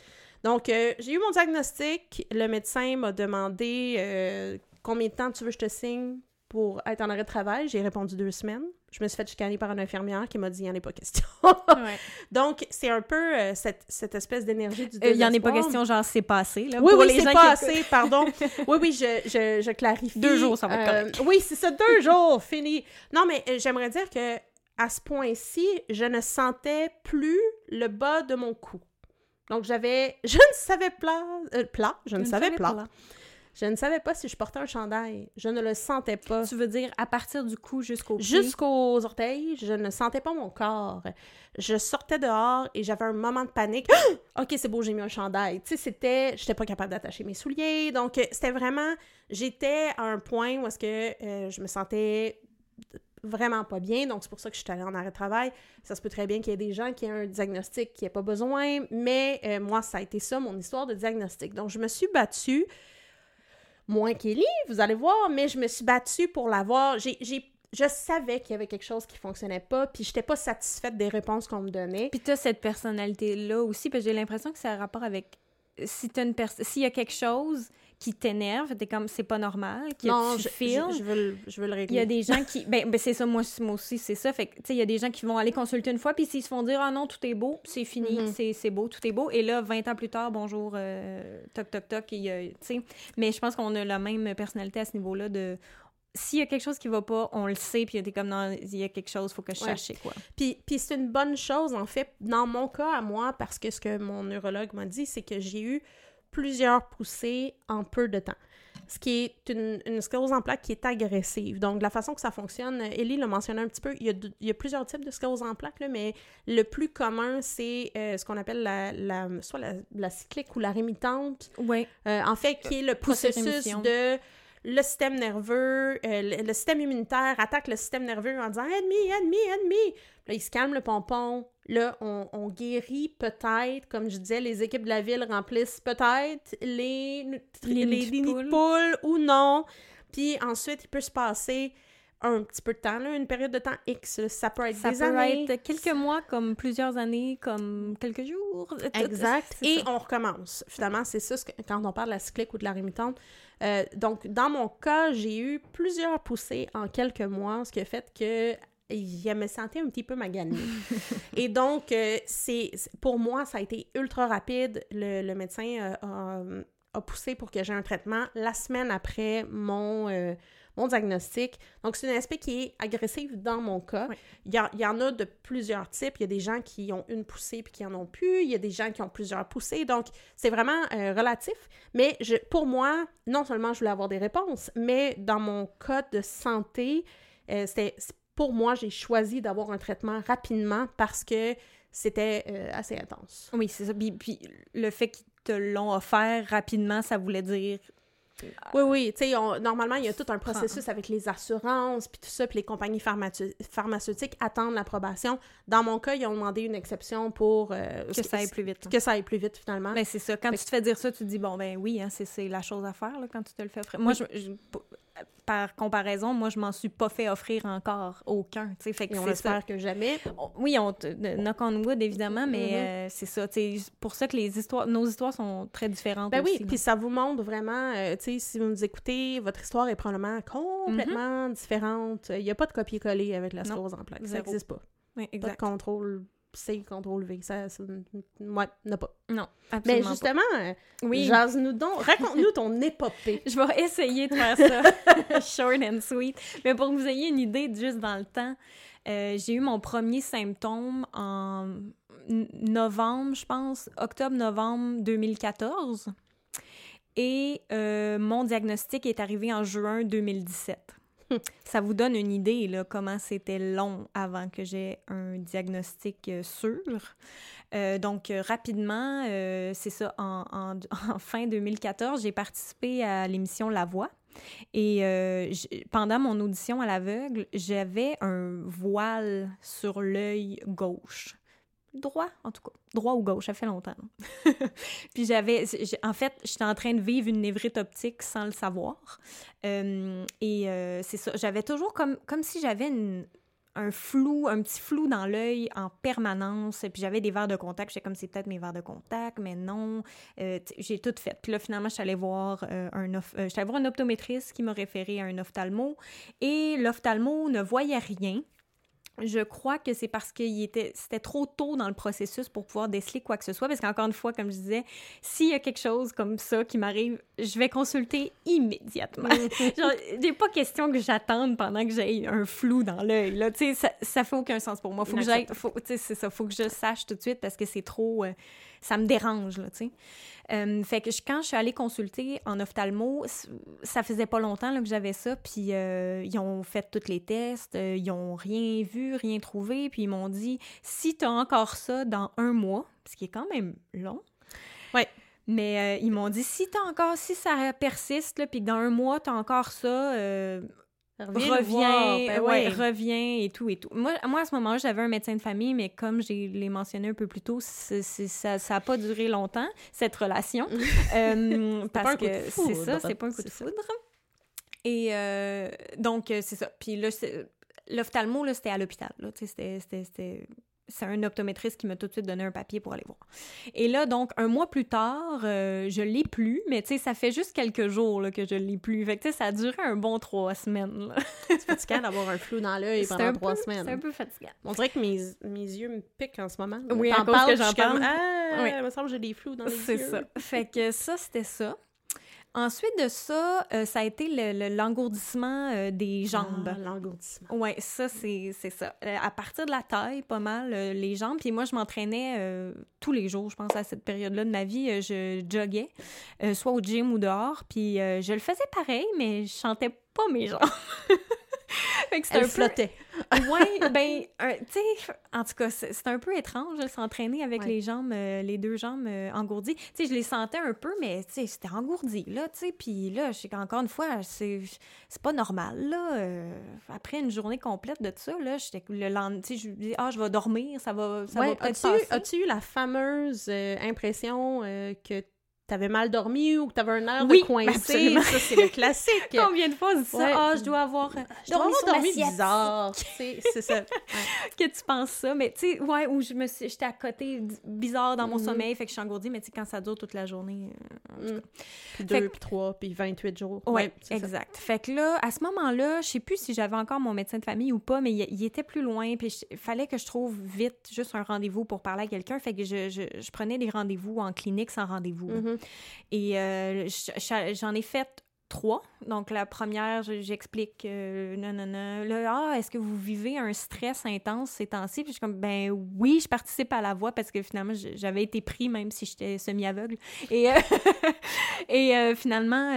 Donc, euh, j'ai eu mon diagnostic. Le médecin m'a demandé combien de temps tu veux que je te signe? Pour être en arrêt de travail. J'ai répondu deux semaines. Je me suis fait chicaner par une infirmière qui m'a dit il n'y en a pas question. Ouais. Donc, c'est un peu euh, cette, cette espèce d'énergie du Euh, Il y en est pas question, genre, c'est passé. Là, Oui, pour oui, c'est gens pas qui assez, pardon. Oui, oui, je, je, je clarifie. Deux jours, ça va être Euh. Oui, c'est ça, deux jours, fini. Non, mais euh, j'aimerais dire que à ce point-ci, je ne sentais plus le bas de mon cou. Donc, j'avais... Je ne savais plat... plat? Je ne savais plat. Je ne savais pas si je portais un chandail. Je ne le sentais pas. Tu veux dire à partir du cou jusqu'au pied? Jusqu'aux orteils, je ne sentais pas mon corps. Je sortais dehors et j'avais un moment de panique. ok, c'est beau, j'ai mis un chandail. Tu sais, c'était, j'étais pas capable d'attacher mes souliers. Donc, euh, c'était vraiment, j'étais à un point où est-ce que euh, je me sentais vraiment pas bien. Donc, c'est pour ça que je suis allée en arrêt de travail. Ça se peut très bien qu'il y ait des gens qui aient un diagnostic qui n'aient pas besoin. Mais euh, moi, ça a été ça, mon histoire de diagnostic. Donc, je me suis battue moins qu'Élie, vous allez voir, mais je me suis battue pour l'avoir. J'ai, je savais qu'il y avait quelque chose qui fonctionnait pas, puis j'étais pas satisfaite des réponses qu'on me donnait. Puis t'as cette personnalité-là aussi, que j'ai l'impression que ça a rapport avec... Si t'as une S'il y a quelque chose qui t'énerve, t'es comme, c'est pas normal, non, tu je, je, je veux le, je veux le Il régler. y a des gens qui. Ben, ben c'est ça, moi, moi aussi, c'est ça. Fait que, tu sais, il y a des gens qui vont aller consulter une fois, puis s'ils se font dire, ah non, tout est beau, c'est fini, Mhm. c'est c'est beau, tout est beau. Et là, 20 ans plus tard, bonjour, euh, toc, toc, toc, et, euh, tu sais. Mais je pense qu'on a la même personnalité à ce niveau-là de. S'il y a quelque chose qui va pas, on le sait, puis t'es comme, non, il y a quelque chose, faut que je Ouais. cherche, quoi. Puis, puis c'est une bonne chose, en fait, dans mon cas à moi, parce que ce que mon neurologue m'a dit, c'est que j'ai eu plusieurs poussées en peu de temps. Ce qui est une, une sclérose en plaques qui est agressive. Donc, la façon que ça fonctionne, Ellie l'a mentionné un petit peu, il y a, de- il y a plusieurs types de sclérose en plaques, là, mais le plus commun, c'est euh, ce qu'on appelle la, la- soit la, la cyclique ou la rémitante, Oui. euh, en fait, qui est le processus de le système nerveux, euh, le, le système immunitaire attaque le système nerveux en disant ennemi, ennemi, ennemi. Là, il se calme le pompon. Là, on, on guérit peut-être, comme je disais, les équipes de la ville remplissent peut-être les, Les les, nids de poules ou non. Puis ensuite, il peut se passer un petit peu de temps, là, une période de temps X. là. Ça peut être Ça des peut années. être quelques mois, comme plusieurs années, comme quelques jours. Exact. Et ça. on recommence. Finalement, c'est ça ce que- quand on parle de la cyclique ou de la rémitante. Euh, donc, dans mon cas, j'ai eu plusieurs poussées en quelques mois, ce qui a fait que je me sentais un petit peu maganée. Et donc, euh, c'est pour moi, ça a été ultra rapide. Le, le médecin euh, a, a poussé pour que j'ai un traitement la semaine après mon, mon diagnostic. Donc, c'est un aspect qui est agressif dans mon cas. Oui. Il, y a- il y en a de plusieurs types. Il y a des gens qui ont une poussée puis qui en ont plus. Il y a des gens qui ont plusieurs poussées. Donc, c'est vraiment euh, relatif. Mais je, pour moi, non seulement je voulais avoir des réponses, mais dans mon cas de santé, euh, c'était pour moi, j'ai choisi d'avoir un traitement rapidement parce que c'était euh, assez intense. Oui, c'est ça. Puis, puis le fait qu'ils te l'ont offert rapidement, ça voulait dire. Oui, oui, tu sais, normalement, il y a tout un processus avec les assurances, puis tout ça, puis les compagnies pharmaceutiques attendent l'approbation. Dans mon cas, ils ont demandé une exception pour... euh, Que ça aille plus vite. Que ça aille plus vite, finalement. Ben, c'est ça. Quand tu te fais dire ça, tu te dis, bon, ben oui, hein, c'est- la chose à faire là, quand tu te le fais. Moi, je, je- par comparaison, moi, je m'en suis pas fait offrir encore aucun. Fait que Et on ça. espère que jamais. Oui, on knock on wood, évidemment, mais Mhm. euh, c'est ça. C'est pour ça que les histoires, nos histoires sont très différentes Ben oui, aussi. là. puis ça vous montre vraiment, euh, tu sais, si vous nous écoutez, votre histoire est probablement complètement différente. Il n'y a pas de copier-coller avec la sclérose en plaques. Ça n'existe pas. Oui, Pas de exact. Contrôle C, contrôle V. Ça, ça ouais, n'a pas. Non, Mais absolument pas. justement, euh, Oui. jase-nous donc, raconte-nous ton épopée. Je vais essayer de faire ça short and sweet. Mais pour que vous ayez une idée, juste dans le temps, euh, j'ai eu mon premier symptôme en novembre, je pense, octobre-novembre 2014. Et euh, mon diagnostic est arrivé en juin 2017. Ça vous donne une idée, là, comment c'était long avant que j'ai un diagnostic euh, sûr. Euh, donc, euh, rapidement, c'est ça, en, fin 2014, j'ai participé à l'émission La Voix. Et pendant mon audition à l'aveugle, j'avais un voile sur l'œil gauche. Droit, en tout cas. Droit ou gauche, ça fait longtemps. Puis j'avais... En fait, j'étais en train de vivre une névrite optique sans le savoir. Euh, et euh, c'est ça. J'avais toujours comme, comme si j'avais un flou, un petit flou dans l'œil en permanence. Puis j'avais des verres de contact. J'étais comme, c'est peut-être mes verres de contact, mais non. Euh, j'ai tout fait. Puis là, finalement, je suis allée voir, euh, un, allée voir un optométriste qui m'a référé à un ophtalmo. Et l'ophtalmo ne voyait rien. Je crois que c'est parce que il était, c'était trop tôt dans le processus pour pouvoir déceler quoi que ce soit. Parce qu'encore une fois, comme je disais, s'il y a quelque chose comme ça qui m'arrive, je vais consulter immédiatement. Genre, j'ai pas question que j'attende pendant que j'ai un flou dans l'œil. Là, tu sais, ça, ça fait aucun sens pour moi. Faut que j'aille, faut, c'est ça, faut que je sache tout de suite parce que c'est trop, euh, ça me dérange là, tu sais. Euh, fait que je- quand je suis allée consulter en ophtalmo, ça faisait pas longtemps là, que j'avais ça, puis euh, ils ont fait tous les tests, euh, ils ont rien vu, rien trouvé, puis ils m'ont dit si tu as encore ça dans un mois, ce qui est quand même long. Ouais. Mais ils m'ont dit si t'as encore si ça persiste puis que dans un mois tu as encore ça, Reviens, Ben ouais, oui. reviens et tout et tout. Moi, moi à ce moment-là, j'avais un médecin de famille, mais comme j'ai l'ai mentionné un peu plus tôt, c'est- ça n'a pas duré longtemps, cette relation. Euh, parce que c'est ça, c'est pas un coup de foudre. Et euh, donc, euh, c'est ça. Puis là, l'ophtalmo, là, c'était à l'hôpital. là. C'était- C'est un optométriste qui m'a tout de suite donné un papier pour aller voir. Et là, donc, un mois plus tard, euh, je l'ai plus, mais tu sais, ça fait juste quelques jours là, que je l'ai plus. Fait que tu sais, ça a duré un bon trois semaines. C'est fatigant d'avoir un flou dans l'œil C'est pendant un trois peu- semaines. C'est un peu fatigant. On dirait que mes, mes yeux me piquent en ce moment. Oui, T'en à cause parles, que j'en comme, parle. Ah, Oui. il me semble que j'ai des flous dans les yeux. C'est ça. Fait que ça, c'était ça. Ensuite de ça, euh, ça a été le- le- l'engourdissement euh, des jambes. Ah, L'engourdissement. Ouais, ça, c'est c'est ça. Euh, à partir de la taille, pas mal, les jambes. Puis moi, je m'entraînais tous les jours, je pense, à cette période-là de ma vie. je joguais, soit au gym ou dehors. Puis je le faisais pareil, mais je chantais pas mes jambes. fait que c'était Elle un peu... flottait. Ouais, ben, tu sais, en tout cas, c'est un peu étrange de s'entraîner avec Ouais. les jambes, euh, les deux jambes euh, engourdies. Tu sais, je les sentais un peu, mais tu sais, c'était engourdi, là, tu sais. Puis là, je sais qu'encore une fois, c'est pas normal, là. euh, après une journée complète de ça, là, j'étais le lendemain, tu sais, je dis, ah, je vais dormir, ça va, ça va Ouais, peut-être as-tu, passer. as-tu eu la fameuse impression que t'avais mal dormi ou que t'avais un air Oui, de coincé? absolument. Ça, c'est le classique. Combien de fois on dit ça? Ouais. Ah, je dois avoir euh, Je dois dormi avoir bizarre. C'est ça. Ouais. que tu penses ça, mais tu sais, ouais, où je me suis, j'étais à côté bizarre dans mon Mhm. sommeil, fait que je suis engourdie, mais tu sais, quand ça dure toute la journée, euh, Mm. Puis deux, que- puis trois, puis 28 jours. Ouais, ça. exact. Fait que là, à ce moment-là, je sais plus si j'avais encore mon médecin de famille ou pas, mais il, était plus loin, puis il fallait que je trouve vite juste un rendez-vous pour parler à quelqu'un. Fait que je, je, je prenais des rendez-vous en clinique sans rendez-vous. Et euh, je- je- j'en ai fait trois. Donc, la première, j'explique, euh, non, non, non. Là, ah, est-ce que vous vivez un stress intense ces temps-ci? Puis je suis comme, ben oui, je participe à la voix parce que finalement, j'avais été pris même si j'étais semi-aveugle. Et, et finalement,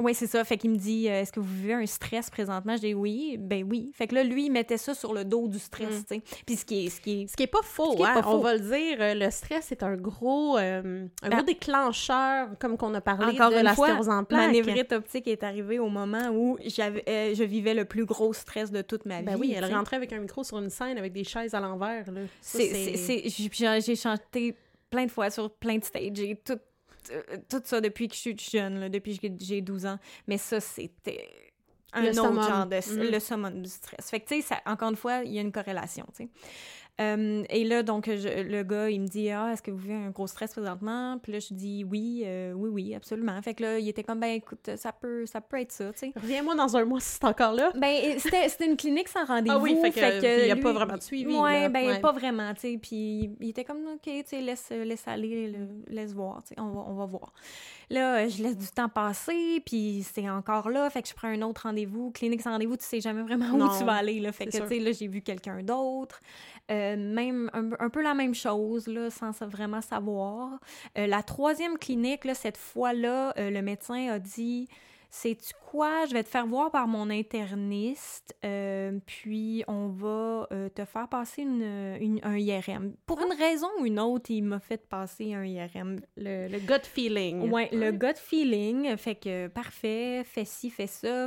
oui, c'est ça. Fait qu'il me dit euh, Est-ce que vous vivez un stress présentement? Je dis Oui. Ben oui. Fait que là, lui, il mettait ça sur le dos du stress, mm. tu sais. Puis ce qui est. Ce qui est, ce qui est pas faux, hein, on va le dire. Euh, le stress est un gros, euh, un gros ben, déclencheur, comme qu'on a parlé Encore de la fois, en plaque. Ma névrite optique est arrivée au moment où j'avais, je vivais le plus gros stress de toute ma ben vie. oui, elle rentrait avec un micro sur une scène avec des chaises à l'envers. C'est, j'ai chanté plein de fois sur plein de stages et tout tout ça depuis que je suis jeune, depuis que j'ai 12 ans. Mais ça, c'était un autre genre de... Mm-hmm. Le summum du stress. Fait que, tu sais, encore une fois, il y a une corrélation, tu sais. Euh, et là, donc, le gars, il me dit Ah, est-ce que vous vivez un gros stress présentement Puis là, je dis Oui, euh, oui, oui, absolument. Fait que là, il était comme Ben, écoute, ça peut, ça peut être ça, tu sais. Reviens-moi dans un mois si c'est encore là. Ben, c'était une clinique sans rendez-vous. Ah oui, fait que, il n'y a pas vraiment de suivi. Ouais, ben, pas vraiment, tu sais. Puis il était comme Ok, tu sais, laisse, laisse aller, laisse voir, tu sais, on va, on va voir. Là, je laisse du temps passer, puis c'est encore là, fait que je prends un autre rendez-vous. Clinique sans rendez-vous, tu sais jamais vraiment où tu vas aller, là. Fait que, tu sais, là, j'ai vu quelqu'un d'autre. Euh, même un, peu la même chose, là, sans vraiment savoir. Euh, la troisième clinique, là, cette fois-là, euh, le médecin a dit Sais-tu quoi? Je vais te faire voir par mon interniste, puis on va te faire passer une, un IRM. Pour une raison ou une autre, il m'a fait passer un IRM. Le, le gut feeling. Oui, le gut feeling. Fait que parfait, fais ci, fais ça.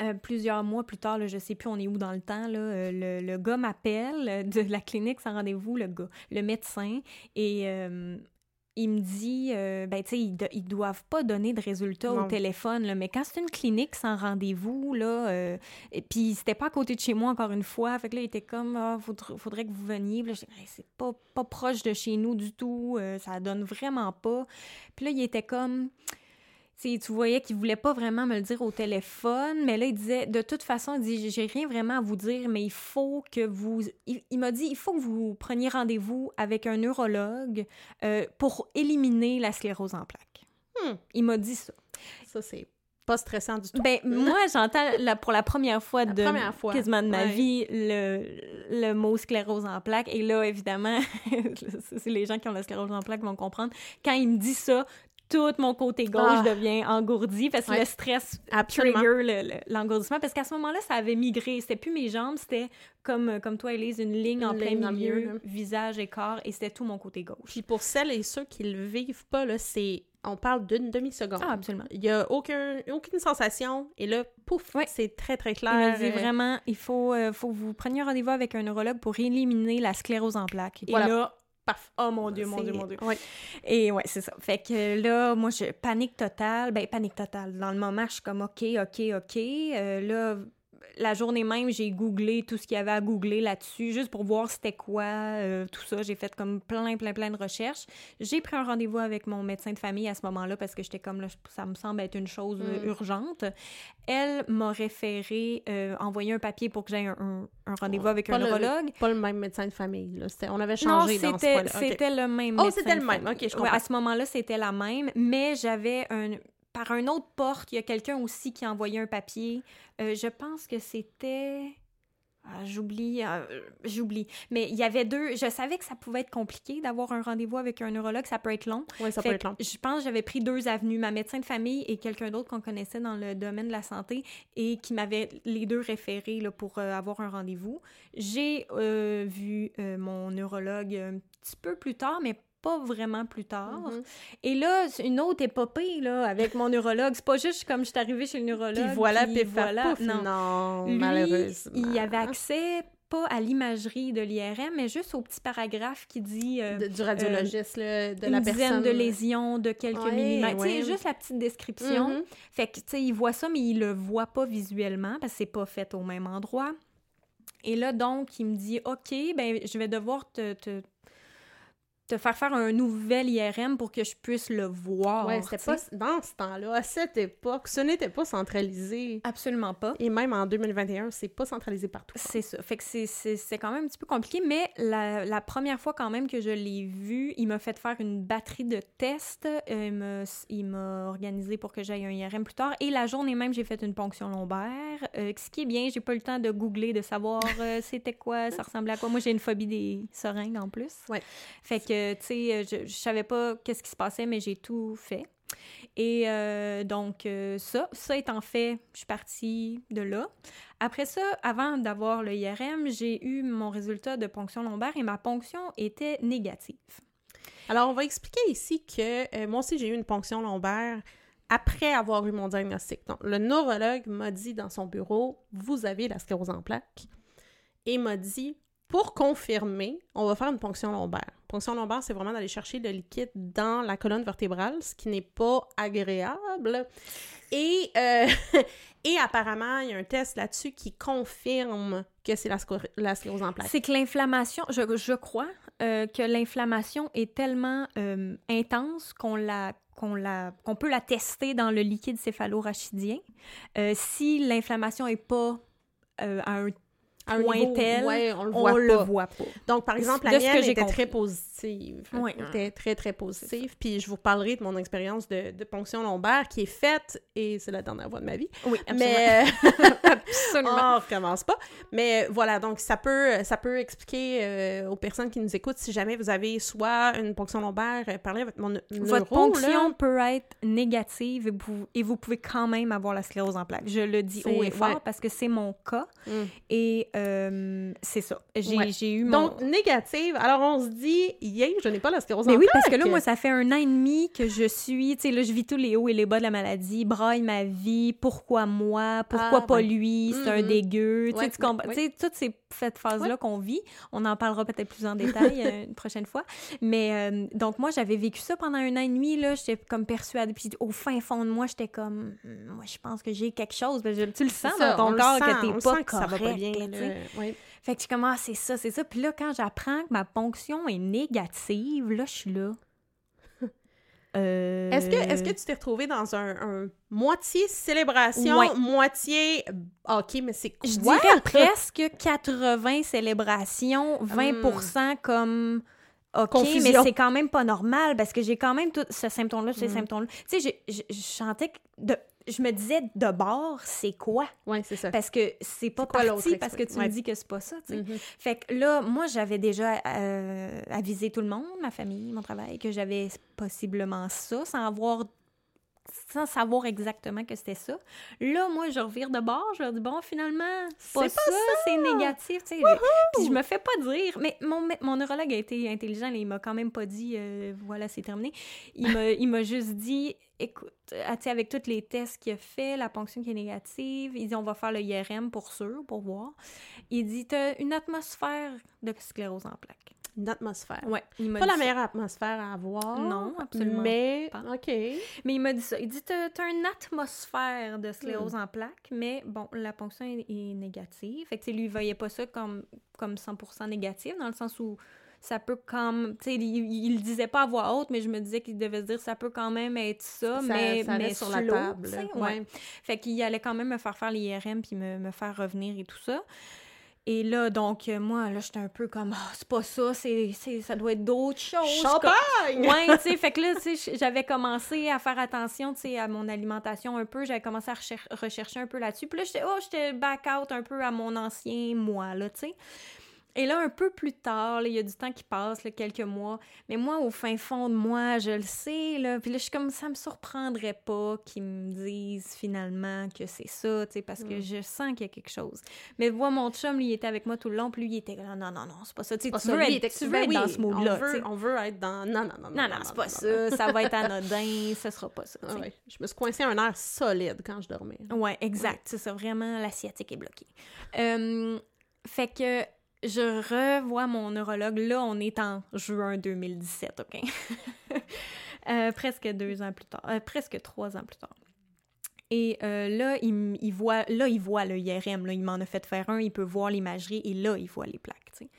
Euh, plusieurs mois plus tard, là, je sais plus on est où dans le temps, là, euh, le, gars m'appelle euh, de la clinique sans rendez-vous, le gars, le médecin, et il me dit, ben tu sais, ils, ils, doivent pas donner de résultats au téléphone, là, mais quand c'est une clinique sans rendez-vous, là, et puis c'était pas à côté de chez moi encore une fois, fait que là, il était comme, ah, faudrait, que vous veniez, c'est pas, pas proche de chez nous du tout, ça donne vraiment pas. Puis là, il était comme tu voyais qu'il voulait pas vraiment me le dire au téléphone, mais là, il disait, de toute façon, il dit, j'ai rien vraiment à vous dire, mais il faut que vous... Il, m'a dit, il faut que vous preniez rendez-vous avec un neurologue euh, pour éliminer la sclérose en plaques. Hmm. Il m'a dit ça. Ça, c'est pas stressant du tout. Ben, moi, j'entends pour la première fois de quasiment de ma vie le, le mot sclérose en plaques. Et là, évidemment, c'est les gens qui ont la sclérose en plaques vont comprendre. Quand il me dit ça, tout mon côté gauche ah. devient engourdi parce que le stress trigger l'engourdissement. parce qu'à ce moment-là, ça avait migré. C'était plus mes jambes, c'était comme, comme toi, Elise, une ligne en plein milieu, visage et corps, et c'était tout mon côté gauche. Puis pour celles et ceux qui le vivent pas, là, c'est on parle d'une demi-seconde. Ah, absolument. Il n'y a aucun, aucune sensation. Et là, pouf, c'est très, très clair. Il dit vraiment, il faut, euh, faut que vous preniez rendez-vous avec un neurologue pour éliminer la sclérose en plaques. Et là, Oh mon Dieu, mon Dieu, mon Dieu. Et ouais, c'est ça. Fait que là, moi, je panique totale. Ben, panique totale. Dans le moment, je suis comme OK, OK, OK. Euh, là, la journée même, j'ai googlé tout ce qu'il y avait à googler là-dessus, juste pour voir c'était quoi, euh, tout ça. J'ai fait comme plein, plein, plein de recherches. J'ai pris un rendez-vous avec mon médecin de famille à ce moment-là parce que j'étais comme, là, ça me semble être une chose euh, mm. urgente. Elle m'a référé, euh, envoyé un papier pour que j'aie un, rendez-vous avec un neurologue. Pas le même médecin de famille, là. On avait changé non, dans ce c'était le même Oh, c'était le même, OK, je comprends. à ce moment-là, c'était la même, mais j'avais un par un autre porte, il y a quelqu'un aussi qui a envoyé un papier. Euh, je pense que c'était. Ah, j'oublie, euh, j'oublie. Mais il y avait deux. Je savais que ça pouvait être compliqué d'avoir un rendez-vous avec un neurologue, ça peut être long. Oui, ça peut être long. Je pense que j'avais pris deux avenues, ma médecin de famille et quelqu'un d'autre qu'on connaissait dans le domaine de la santé et qui m'avait les deux référés là, pour euh, avoir un rendez-vous. J'ai vu mon neurologue un petit peu plus tard, mais pas vraiment plus tard. Mm-hmm. Et là, une autre épopée, là, avec mon neurologue. C'est pas juste comme je suis arrivée chez le neurologue. Puis voilà, puis voilà. non, non Lui, malheureusement. Il avait accès pas à l'imagerie de l'IRM, mais juste au petit paragraphe qui dit... Euh, du radiologiste, euh, de la personne. Une dizaine de lésions de quelques millimètres. Tu sais, juste la petite description. Mm-hmm. Fait que, tu sais, il voit ça, mais il le voit pas visuellement parce que c'est pas fait au même endroit. Et là, donc, il me dit, OK, ben je vais devoir te te faire faire un nouvel IRM pour que je puisse le voir. Ouais, c'était pas dans ce temps-là, à cette époque, ce n'était pas centralisé. Absolument pas. Et même en 2021, c'est pas centralisé partout. C'est ça. Fait que c'est quand même un petit peu compliqué, mais la, la première fois quand même que je l'ai vu, il m'a fait faire une batterie de tests. Euh, il m'a organisé pour que j'aille un IRM plus tard. Et la journée même, j'ai fait une ponction lombaire. Euh, ce qui est bien, j'ai pas eu le temps de googler, de savoir euh, c'était quoi, ça ressemblait à quoi. Moi, j'ai une phobie des seringues en plus. Ouais. Fait que tu sais, euh, je, je savais pas qu'est-ce qui se passait, mais j'ai tout fait. Et euh, donc, euh, ça, ça étant fait, je suis partie de là. Après ça, avant d'avoir le IRM, j'ai eu mon résultat de ponction lombaire et ma ponction était négative. Alors, on va expliquer ici que moi aussi, j'ai eu une ponction lombaire après avoir eu mon diagnostic. Donc, le neurologue m'a dit dans son bureau, vous avez la sclérose en plaques. Et m'a dit, pour confirmer, on va faire une ponction lombaire. Ponction lombaire, c'est vraiment d'aller chercher le liquide dans la colonne vertébrale, ce qui n'est pas agréable. Et, euh, et apparemment, il y a un test là-dessus qui confirme que c'est la, la, sclérose en plaques. C'est que l'inflammation, je, je, crois euh, que l'inflammation est tellement euh, intense qu'on la qu'on qu'on peut la tester dans le liquide céphalorachidien. Si l'inflammation est pas à un un point niveau, tel, ouais, on le voit pas. le voit pas. Donc, par exemple, la mienne était compris. très positive. Oui. était très, très positive. Puis je vous parlerai de mon expérience de, de ponction lombaire qui est faite, et c'est la dernière fois de ma vie. Oui, Mais absolument. on recommence pas. Mais voilà, donc ça peut, ça peut expliquer euh, aux personnes qui nous écoutent si jamais vous avez soit une ponction lombaire, euh, parlez avec mon Votre neuro, ponction là. peut être négative et vous, et vous pouvez quand même avoir la sclérose en plaques. Je le dis haut et fort ouais. parce que c'est mon cas Mm. et euh, c'est ça. J'ai Ouais. eu mon... Donc, négative. Alors, on se dit, yay, je n'ai pas la sclérose Mais en oui, parce que là, moi, ça fait un an et demi que je suis, tu sais, là, je vis tous les hauts et les bas de la maladie, braille ma vie, pourquoi moi, pourquoi Ah, pas ouais. lui, c'est un Mhm. dégueu, tu sais, Ouais, tu comprends- ouais, tu sais, toutes ces cette phase-là qu'on vit, on en parlera peut-être plus en détail euh, une prochaine fois, mais euh, donc moi, j'avais vécu ça pendant un an et demi, là, j'étais comme persuadée, puis au fin fond de moi, j'étais comme, Hum, moi, je pense que j'ai quelque chose, tu le sens ça, dans on ton le corps sent, que t'es pas que ça va pas correct, bien. là, Fait que je commence, ah, c'est ça, c'est ça. Puis là, quand j'apprends que ma ponction est négative, là, je suis là. Euh, Est-ce que, est que tu t'es retrouvé dans un, un moitié célébration, Ouais. moitié OK, mais c'est quoi? Je dirais presque 80 célébrations, 20% comme OK. Confusion. mais c'est quand même pas normal parce que j'ai quand même tout ce symptôme-là, ces Mm. symptômes-là. Tu sais, je je chantais que de, je me disais de bord, c'est quoi? Oui, c'est ça. Parce que c'est pas parti parce que tu? Ouais. me dis que c'est pas ça, tu sais. Mhm. Fait que là, moi, j'avais déjà euh, avisé tout le monde, ma famille, mon travail, que j'avais possiblement ça, sans avoir sans savoir exactement que c'était ça. Là, moi, je revire de bord, je leur dis, bon, finalement, c'est pas, ça, c'est négatif, tu sais. Puis je me fais pas dire, mais mon, mon neurologue a été intelligent, il m'a quand même pas dit, euh, voilà, c'est terminé. Il m'a, juste dit, écoute, ah, avec tous les tests qu'il a fait, la ponction qui est négative, il dit, on va faire le IRM pour sûr, pour voir. Il dit, t'as une atmosphère de sclérose en plaques. Une atmosphère. Ouais, il m'a Pas dit la ça. meilleure atmosphère à avoir. Non, absolument Mais, pas. OK. Mais il m'a dit ça. Il dit, t'as t'as une atmosphère de sclérose Hmm. en plaques, mais bon, la ponction est, est négative. Fait que, lui, il voyait pas ça comme, comme 100% négatif, dans le sens où ça peut même... Tu sais, il, il le disait pas à voix haute, mais je me disais qu'il devait se dire, ça peut quand même être ça, Ça- mais, ça mais sur la table, ouais. Ouais. Fait qu'il allait quand même me faire faire l'IRM puis me, me faire revenir et tout ça. Et là, donc, euh, moi, là, j'étais un peu comme, ah, c'est pas ça, c'est, c'est- ça doit être d'autres choses. Champagne! Ouais, tu sais, fait que là, tu sais, j'avais commencé à faire attention, tu sais, à mon alimentation un peu. J'avais commencé à recher- rechercher un peu là-dessus. Puis là, j'étais, oh, j'étais back out un peu à mon ancien moi, là, tu sais. Et là, un peu plus tard, il y a du temps qui passe, là, quelques mois. Mais moi, au fin fond de moi, je le sais, là. Puis là, je suis comme, ça me surprendrait pas qu'ils me disent finalement que c'est ça, tu sais, parce que Mm. je sens qu'il y a quelque chose. Mais vois, mon chum, lui, il était avec moi tout le long, puis lui, il était là, non, non, non, c'est pas ça. Tu sais, Pas tu ça, veux lui, être, était- tu veux être oui, dans ce mood-là, On veut, on veut être dans... Non, non, non, Non, non, c'est pas ça. Ça va être anodin. Ce sera pas ça. ouais. Je me suis coincée un air solide quand je dormais. Ouais, exact. C'est ça. Vraiment, l'asiatique est bloqué. Euh, fait que je revois mon neurologue. Là, on est en juin 2017, OK? Euh, presque deux ans plus tard. euh, presque trois ans plus tard. Et euh, là, il, il, voit, là, il voit le IRM. Là, il m'en a fait faire un. Il peut voir l'imagerie et là, il voit les plaques. sais.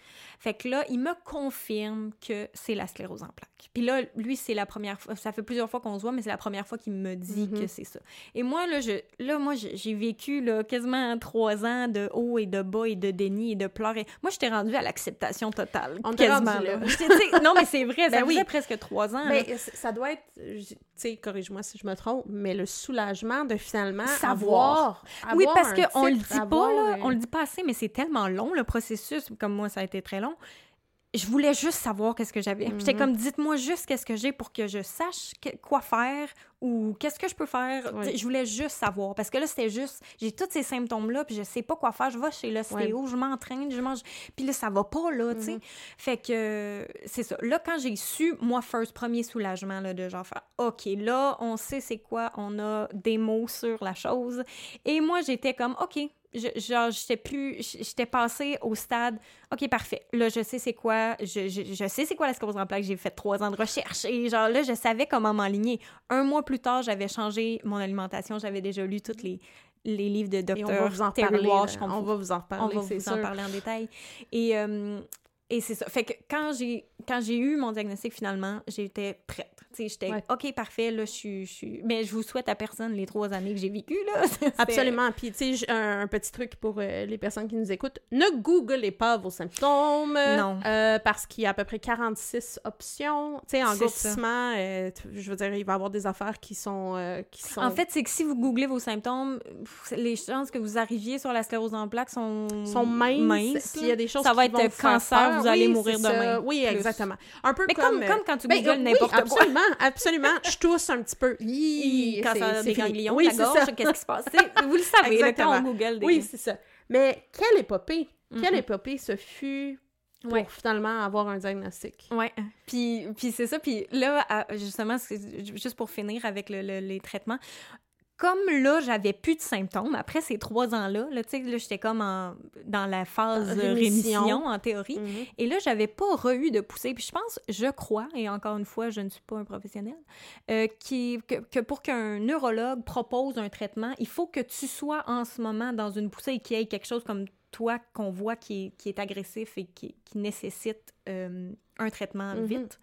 Fait que là, il me confirme que c'est la sclérose en plaques. Puis là, lui, c'est la première fois. Ça fait plusieurs fois qu'on se voit, mais c'est la première fois qu'il me dit Mhm. que c'est ça. Et moi, là, je, là, moi, j'ai vécu là, quasiment trois ans de haut et de bas et de déni et de pleurs. Et moi, j'étais rendue à l'acceptation totale. On quasiment. là. non, mais c'est vrai, ça Ben oui. faisait presque trois ans. Mais c- ça doit être, tu sais, corrige-moi si je me trompe, mais le soulagement de finalement Savoir. avoir. Oui, parce qu'on le dit pas, là, on le dit pas assez, mais c'est tellement long, le processus, comme moi, ça a été très long. Je voulais juste savoir qu'est-ce que j'avais. J'étais Mhm. comme, dites-moi juste qu'est-ce que j'ai pour que je sache que- quoi faire ou qu'est-ce que je peux faire. Oui. Je voulais juste savoir. Parce que là, c'était juste, j'ai tous ces symptômes-là, puis je sais pas quoi faire. Je vais chez l'ostéo, je m'entraîne, je mange. Puis là, ça va pas, là, tu sais. Mhm. Fait que, c'est ça. Là, quand j'ai su, moi, first, premier soulagement, là, de genre faire, OK, là, on sait c'est quoi, on a des mots sur la chose. Et moi, j'étais comme, OK, je, genre, j'étais plus, j'étais passée au stade, OK, parfait. Là, je sais c'est quoi, je, je, je sais c'est quoi la sclérose en plaques. J'ai fait trois ans de recherche et genre, là, je savais comment m'enligner. Un mois plus tard, j'avais changé mon alimentation. J'avais déjà lu tous les, les livres de Et on va docteur vous en Terry reparler. Walsh. On va vous en on reparler, va c'est vous en sûr. parler en détail. Et, euh, et c'est ça. Fait que quand j'ai quand j'ai eu mon diagnostic finalement, j'étais prête. Tu sais, j'étais Ouais. OK, parfait, là, je suis, je. Mais je vous souhaite à personne les trois années que j'ai vécues, là. Absolument. Puis, tu sais, un, un petit truc pour euh, les personnes qui nous écoutent. Ne googlez pas vos symptômes. Non. euh, parce qu'il y a à peu près 46 options. Tu sais, en grossissement, euh, je veux dire, il va y avoir des affaires qui sont... euh, qui sont... En fait, c'est que si vous googlez vos symptômes, les chances que vous arriviez sur la sclérose en plaques sont, sont minces, puis il y a des choses Ça va qui être cancer. Vous allez Oui, mourir ça. demain. Oui, exactement. Un peu Mais comme, comme... comme quand tu Ben, googles n'importe oui, quoi. absolument, absolument. Je tousse un petit peu. Hi, Quand ça a des ganglions, oui, la c'est gorge, qu'est-ce qui se passe? Vous le savez, là, quand on Exactement. google des... Oui, c'est ça. Mais quelle épopée! Quelle épopée ce fut pour Ouais. finalement avoir un diagnostic? Ouais. Puis, puis c'est ça. Puis là, justement, juste pour finir avec le- le- les traitements, comme là, j'avais plus de symptômes, après ces trois ans-là, là, tu sais, là, j'étais comme en- dans la phase de Rémission. rémission, en théorie. Mhm. Et là, j'avais pas re-eu de poussée. Puis je pense, je crois, et encore une fois, je ne suis pas un professionnel, euh, qui, que, que pour qu'un neurologue propose un traitement, il faut que tu sois en ce moment dans une poussée et qu'il y ait quelque chose comme toi qu'on voit qui est, qui est agressif et qui, qui nécessite euh, un traitement Mhm. vite.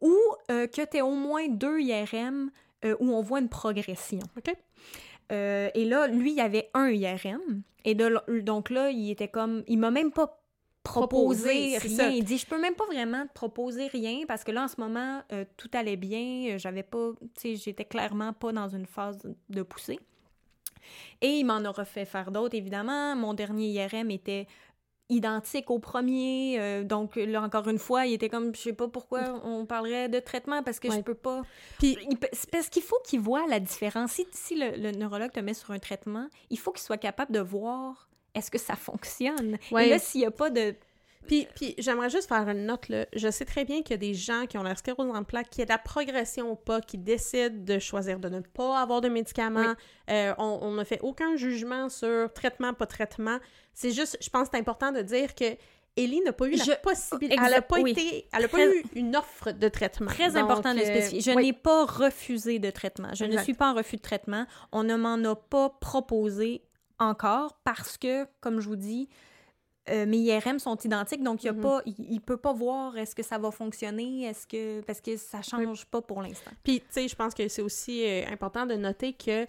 Ou euh, que tu aies au moins deux IRM euh, où on voit une progression. OK. Euh, et là, lui, il y avait un IRM. Et de- donc là, il était comme... Il m'a même pas proposé rien. ça. Il dit, je peux même pas vraiment te proposer rien parce que là, en ce moment, euh, tout allait bien. J'avais pas... Tu sais, j'étais clairement pas dans une phase de poussée. Et il m'en a refait faire d'autres, évidemment. Mon dernier IRM était identique au premier. euh, donc là, encore une fois, il était comme, je sais pas pourquoi on parlerait de traitement parce que je peux pas... Puis, c'est parce qu'il faut qu'il voit la différence. Si, si le, le neurologue te met sur un traitement, il faut qu'il soit capable de voir est-ce que ça fonctionne? Ouais. Et là, s'il n'y a pas de... puis, puis j'aimerais juste faire une note, là. Je sais très bien qu'il y a des gens qui ont la sclérose en plaques, qui aient de la progression ou pas, qui décident de choisir de ne pas avoir de médicaments. Euh, on on ne fait aucun jugement sur traitement, pas traitement. C'est juste, je pense que c'est important de dire que Ellie n'a pas eu Je- la possibilité. Elle n'a pas oui. été. Elle n'a pas Très- eu une offre de traitement. Très Donc, important de euh, spécifier. Je oui. n'ai pas refusé de traitement. Je ne suis pas en refus de traitement. On ne m'en a pas proposé encore parce que, comme je vous dis, euh, mes IRM sont identiques, donc il y a Mhm. pas, il, il peut pas voir est-ce que ça va fonctionner, est-ce que parce que ça change pas pour l'instant. Puis, tu sais, je pense que c'est aussi euh, important de noter que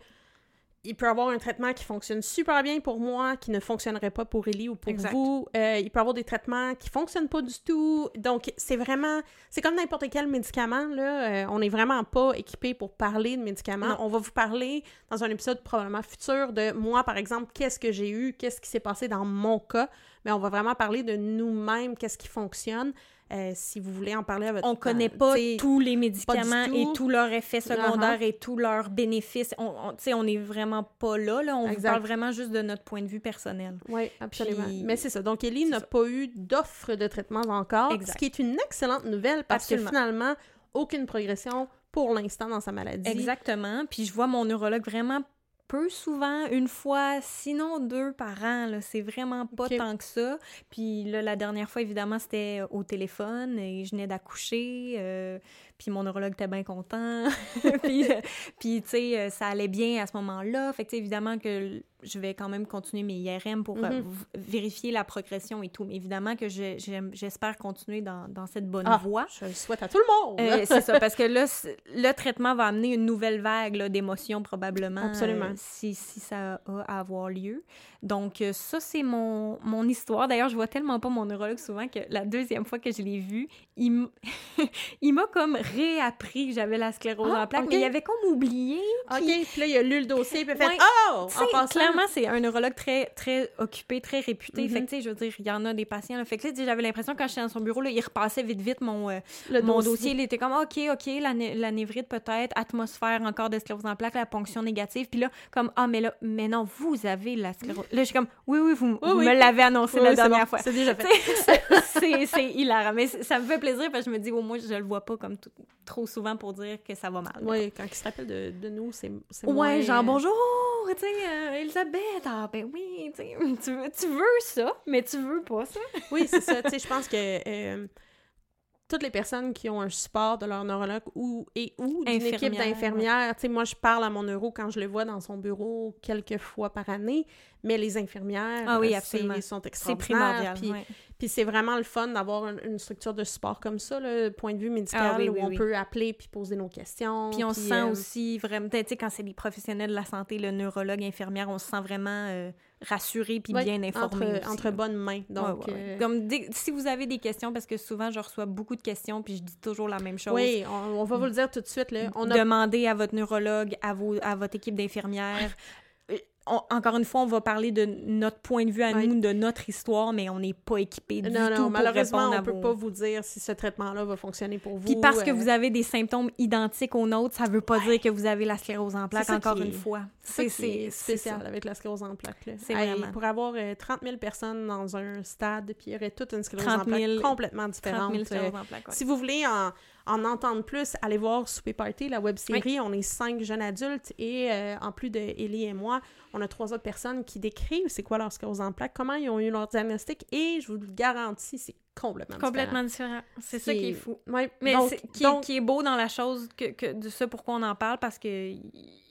il peut avoir un traitement qui fonctionne super bien pour moi, qui ne fonctionnerait pas pour Ellie ou pour Exact. vous. Euh, il peut avoir des traitements qui fonctionnent pas du tout. Donc, c'est vraiment... C'est comme n'importe quel médicament, là. Euh, on n'est vraiment pas équipé pour parler de médicaments. Non. On va vous parler dans un épisode probablement futur de moi, par exemple, qu'est-ce que j'ai eu, qu'est-ce qui s'est passé dans mon cas. Mais on va vraiment parler de nous-mêmes, qu'est-ce qui fonctionne. Euh, si vous voulez en parler à votre... On connaît pas tous les médicaments tout. et tous leurs effets secondaires Uh-huh. et tous leurs bénéfices. On, on, tu sais, on est vraiment pas là, là. On vous parle vraiment juste de notre point de vue personnel. Oui, absolument. Puis- Mais c'est ça. Donc, Ellie n'a pas eu d'offre de traitement encore, Exact. ce qui est une excellente nouvelle parce Absolument. que finalement, aucune progression pour l'instant dans sa maladie. Exactement. Puis je vois mon neurologue vraiment peu souvent, une fois, sinon deux par an. C'est vraiment pas tant que ça. Puis là, la dernière fois, évidemment, c'était au téléphone et je venais d'accoucher. euh, puis mon neurologue était bien content. puis, euh, puis tu sais, euh, ça allait bien à ce moment-là. Fait que, tu sais, évidemment que je vais quand même continuer mes IRM pour euh, Mhm. vérifier la progression et tout. Mais évidemment que j'espère continuer dans, dans cette bonne Ah, voie. Je le souhaite à tout le monde. Euh, c'est ça, parce que là, le traitement va amener une nouvelle vague d'émotions probablement. Absolument. euh, si, si ça a à avoir lieu. Donc, ça, c'est mon, mon histoire. D'ailleurs, je vois tellement pas mon neurologue souvent que la deuxième fois que je l'ai vu, il m'a comme réappris que j'avais la sclérose Ah, en plaques, ok. mais il avait comme oublié. OK, puis là, il a lu le dossier, puis il a fait. Oh! En clairement, c'est un neurologue très, très occupé, très réputé. Mhm. Fait que, tu sais, je veux dire, il y en a des patients. Là. Fait que, tu sais, j'avais l'impression, quand j'étais dans son bureau, là, il repassait vite, vite mon, euh, le mon dossier. Il était comme, OK, OK, la, né- la névrite peut-être, atmosphère encore de sclérose en plaques, la ponction négative. Puis là, comme, ah, mais là, mais non, vous avez la sclérose. Là, je suis comme, oui, oui, vous, vous oui. me l'avez annoncé Oui, la dernière bon, fois. C'est déjà fait. C'est hilarant. Mais ça me fait plaisir parce que je me dis, au moins, je le vois pas comme tout- trop souvent pour dire que ça va mal. Oui, quand il se rappelle de, de nous, c'est c'est Ouais, moins... genre bonjour, tu sais, euh, Elisabeth, ah ben oui, tu veux, tu veux ça, mais tu veux pas ça. Oui, c'est ça. Tu sais, je pense que euh, toutes les personnes qui ont un support de leur neurologue ou et ou d'une équipe Infirmière, d'infirmières, tu sais, moi, je parle à mon neuro quand je le vois dans son bureau quelques fois par année, mais les infirmières, Ah oui, euh, c'est- absolument. sont C'est extraordinaires. primordial. Puis, ouais. Puis c'est vraiment le fun d'avoir une, une structure de support comme ça, le point de vue médical, Ah oui, où oui, on oui. peut appeler puis poser nos questions. Puis on se sent euh, aussi vraiment, tu sais, quand c'est des professionnels de la santé, le neurologue, infirmière, on se sent vraiment euh, rassuré puis ouais, bien informé. Entre, aussi, entre là. bonnes mains. Donc, Ouais, ouais, ouais. euh, Comme dès- si vous avez des questions, parce que souvent je reçois beaucoup de questions puis je dis toujours la même chose. oui, on, on va vous le dire tout de suite. Là. On a Demandez à votre neurologue, à, vos, à votre équipe d'infirmières. Euh, on- encore une fois, on va parler de notre point de vue à nous, de notre histoire, mais on n'est pas équipé du Non, tout non, pour malheureusement, on à peut vos- pas vous dire si ce traitement-là va fonctionner pour vous. Puis parce que euh, vous avez des symptômes identiques aux nôtres, ça veut pas dire que vous avez la sclérose en plaques, encore une est- fois. C'est spécial avec la sclérose en plaques. C'est vraiment. Pour avoir euh, 30 000 personnes dans un stade, puis il y aurait toute une sclérose 30 en plaques 000 complètement 30 différente. 000 euh, scléroses en plaques, ouais. Si vous voulez en, en entendre plus, allez voir Souper Party, la web série. On est cinq jeunes adultes et euh, en plus de Ellie et moi, on a trois autres personnes qui décrivent c'est quoi leur sclérose en plaques, comment ils ont eu leur diagnostic et je vous le garantis, c'est complètement Complètement différent. C'est ça qui est fou. Ouais, Mais donc- qui, donc- qui est beau dans la chose que, que de ça pourquoi on en parle parce que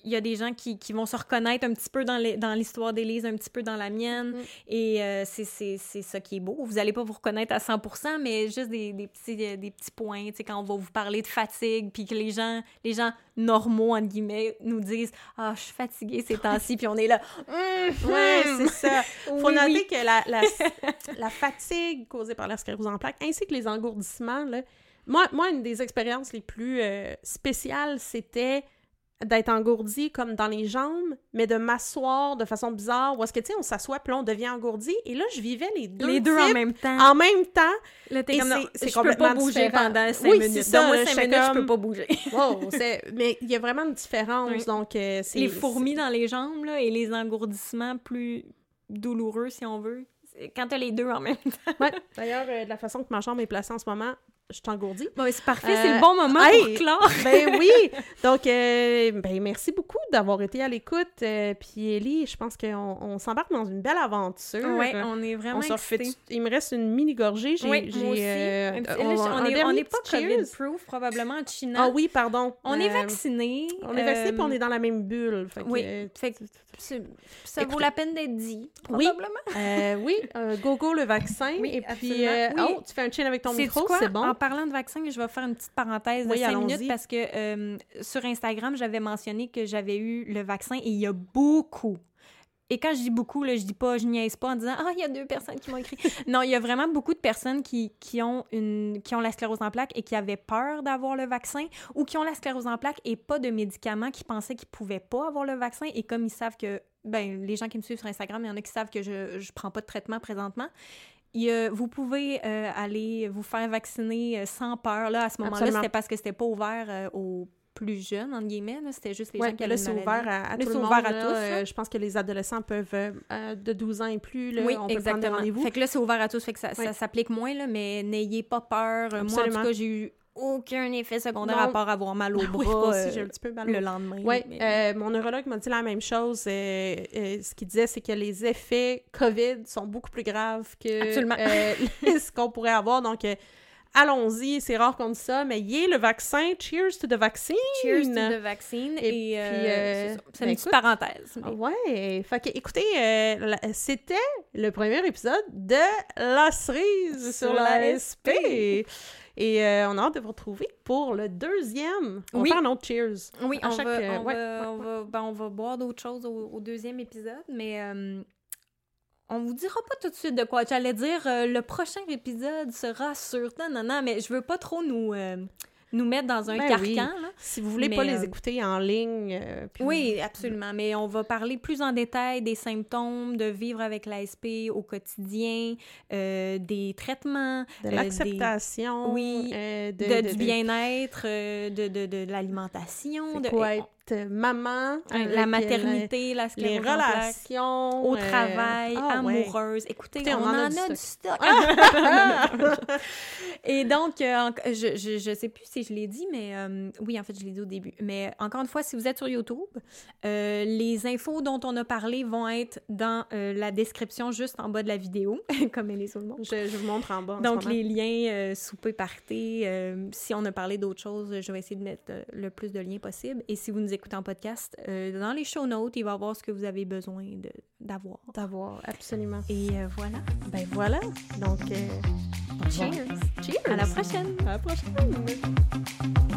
y a des gens qui, qui vont se reconnaître un petit peu dans l'histoire d'Élise, un petit peu dans la mienne Mm. et euh, c'est ça qui est beau. Vous allez pas vous reconnaître à 100%, mais juste des, des petits euh, des petits points, tu sais quand on va vous parler de fatigue puis que les gens les gens normaux entre guillemets nous disent "Ah, je suis fatiguée ces temps-ci" puis on est là Hum, Ouais, hum. c'est ça. Faut Oui, noter oui. que la, la, la fatigue causée par la sclérose en plaques, ainsi que les engourdissements, là, moi, moi, une des expériences les plus euh, spéciales, c'était d'être engourdi comme dans les jambes, mais de m'asseoir de façon bizarre, où est-ce que, tu sais, on s'assoit, puis là, on devient engourdi, et là, je vivais les deux les deux en même temps. en même temps. Là, t'es comme, c'est- je peux pas complètement bouger différent. pendant 5 Oui, minutes. ça, Donne-moi là, 5 j'étais minutes, je peux pas bouger. Wow. Mais il y a vraiment une différence, Oui. donc euh, les fourmis dans les jambes là, et les engourdissements plus douloureux, si on veut. Quand t'as les deux en même temps. Ouais. D'ailleurs, euh, de la façon que ma chambre est placée en ce moment, je suis engourdie. Bon, c'est parfait, Euh, c'est le bon moment hey! pour clore. Ben oui! Donc, euh, ben merci beaucoup d'avoir été à l'écoute. euh, puis Ellie, je pense qu'on on s'embarque dans une belle aventure. Ouais, on est vraiment On refait-. Il me reste une mini gorgée. J'ai, Oui, j'ai, moi aussi. euh, Un petit- on- là, on est- pas. COVID-proof, probablement, en Chine. Ah oui, pardon. On est Euh, vaccinés. On est vaccinés, euh, puis on est dans la même bulle. Fait Oui, euh, fait que c'est- ça vaut la peine d'être dit, Oui. probablement. euh, oui, euh, go go le vaccin. Oui, et puis, euh, Oui. oh, tu fais un chin avec ton micro, c'est bon. Parlant de vaccin, je vais faire une petite parenthèse de Oui, 5 allons-y. minutes parce que euh, sur Instagram, j'avais mentionné que j'avais eu le vaccin et il y a beaucoup. Et quand je dis beaucoup, là, je dis pas, je niaise pas en disant Ah, il y a deux personnes qui m'ont écrit. non, il y a vraiment beaucoup de personnes qui, qui, ont une, qui ont la sclérose en plaques et qui avaient peur d'avoir le vaccin ou qui ont la sclérose en plaques et pas de médicaments, qui pensaient qu'ils pouvaient pas avoir le vaccin. Et comme ils savent que, ben, les gens qui me suivent sur Instagram, il y en a qui savent que je, je prends pas de traitement présentement. Il vous pouvez euh, aller vous faire vacciner euh, sans peur. Là, à ce moment-là, Absolument. c'était parce que c'était pas ouvert euh, aux plus jeunes, entre guillemets. C'était juste les Ouais, gens qui là, c'est ouvert à, tout c'est le monde. ouvert à là. tous, là. Je pense que les adolescents peuvent, de 12 ans et plus, là, oui, on peut prendre exactement. rendez-vous. Fait que là, c'est ouvert à tous, fait que ça, Oui. ça s'applique moins, là, mais n'ayez pas peur. Euh, Moi, en Absolument. tout cas, j'ai eu aucun effet secondaire Non. à part avoir mal au Oui, bras aussi, euh, j'ai un petit peu mal le lendemain. Oui, mais- mon neurologue m'a dit la même chose. euh, euh, ce qu'il disait, c'est que les effets COVID sont beaucoup plus graves que Absolument. euh, ce qu'on pourrait avoir. Donc, euh, allons-y, c'est rare qu'on dise ça, mais yé, le vaccin, cheers to the vaccine! Cheers to the vaccine. Et, Et euh, puis, euh, c'est c'est ben une petite parenthèse. mais- Ouais, fait que, écoutez, euh, c'était le premier épisode de La cerise sur, Sur la la SP. Et euh, on a hâte de vous retrouver pour le deuxième. On Oui. va faire un autre cheers. Oui, on, chaque, va, euh, on, ouais, va, ouais, on, va, ben, on va boire d'autres choses au, au deuxième épisode, mais euh, on vous dira pas tout de suite de quoi. J'allais dire, euh, le prochain épisode sera sur... Non, non, non, mais je veux pas trop nous, nous mettre dans un Ben carcan. oui. là. Si vous voulez Mais, pas les euh, écouter en ligne, euh, puis- Oui, absolument. Mais on va parler plus en détail des symptômes de vivre avec l'ASP au quotidien, euh, des traitements, de l'acceptation, oui, de, de, de- du de- bien-être, de, de, de l'alimentation, c'est de quoi être maman, la euh, maternité, la les relations, au euh, travail, ah ouais. amoureuse. Écoutez, Écoutez, on, on en a du stock. Et donc, euh, je, je, je sais plus si je l'ai dit, mais euh, oui, en fait, je l'ai dit au début. Mais encore une fois, si vous êtes sur YouTube, euh, les infos dont on a parlé vont être dans la description juste en bas de la vidéo, comme elle est sur le monde. je, je vous montre en bas. en Donc, les liens souper party, euh, si on a parlé d'autres choses, je vais essayer de mettre le plus de liens possible. Et si vous nous écoutez en podcast, euh, dans les show notes, il va y avoir ce que vous avez besoin d'avoir. d'avoir, absolument. Et euh, voilà. Ben voilà, donc... euh. Cheers! Cheers! À la prochaine! À la prochaine!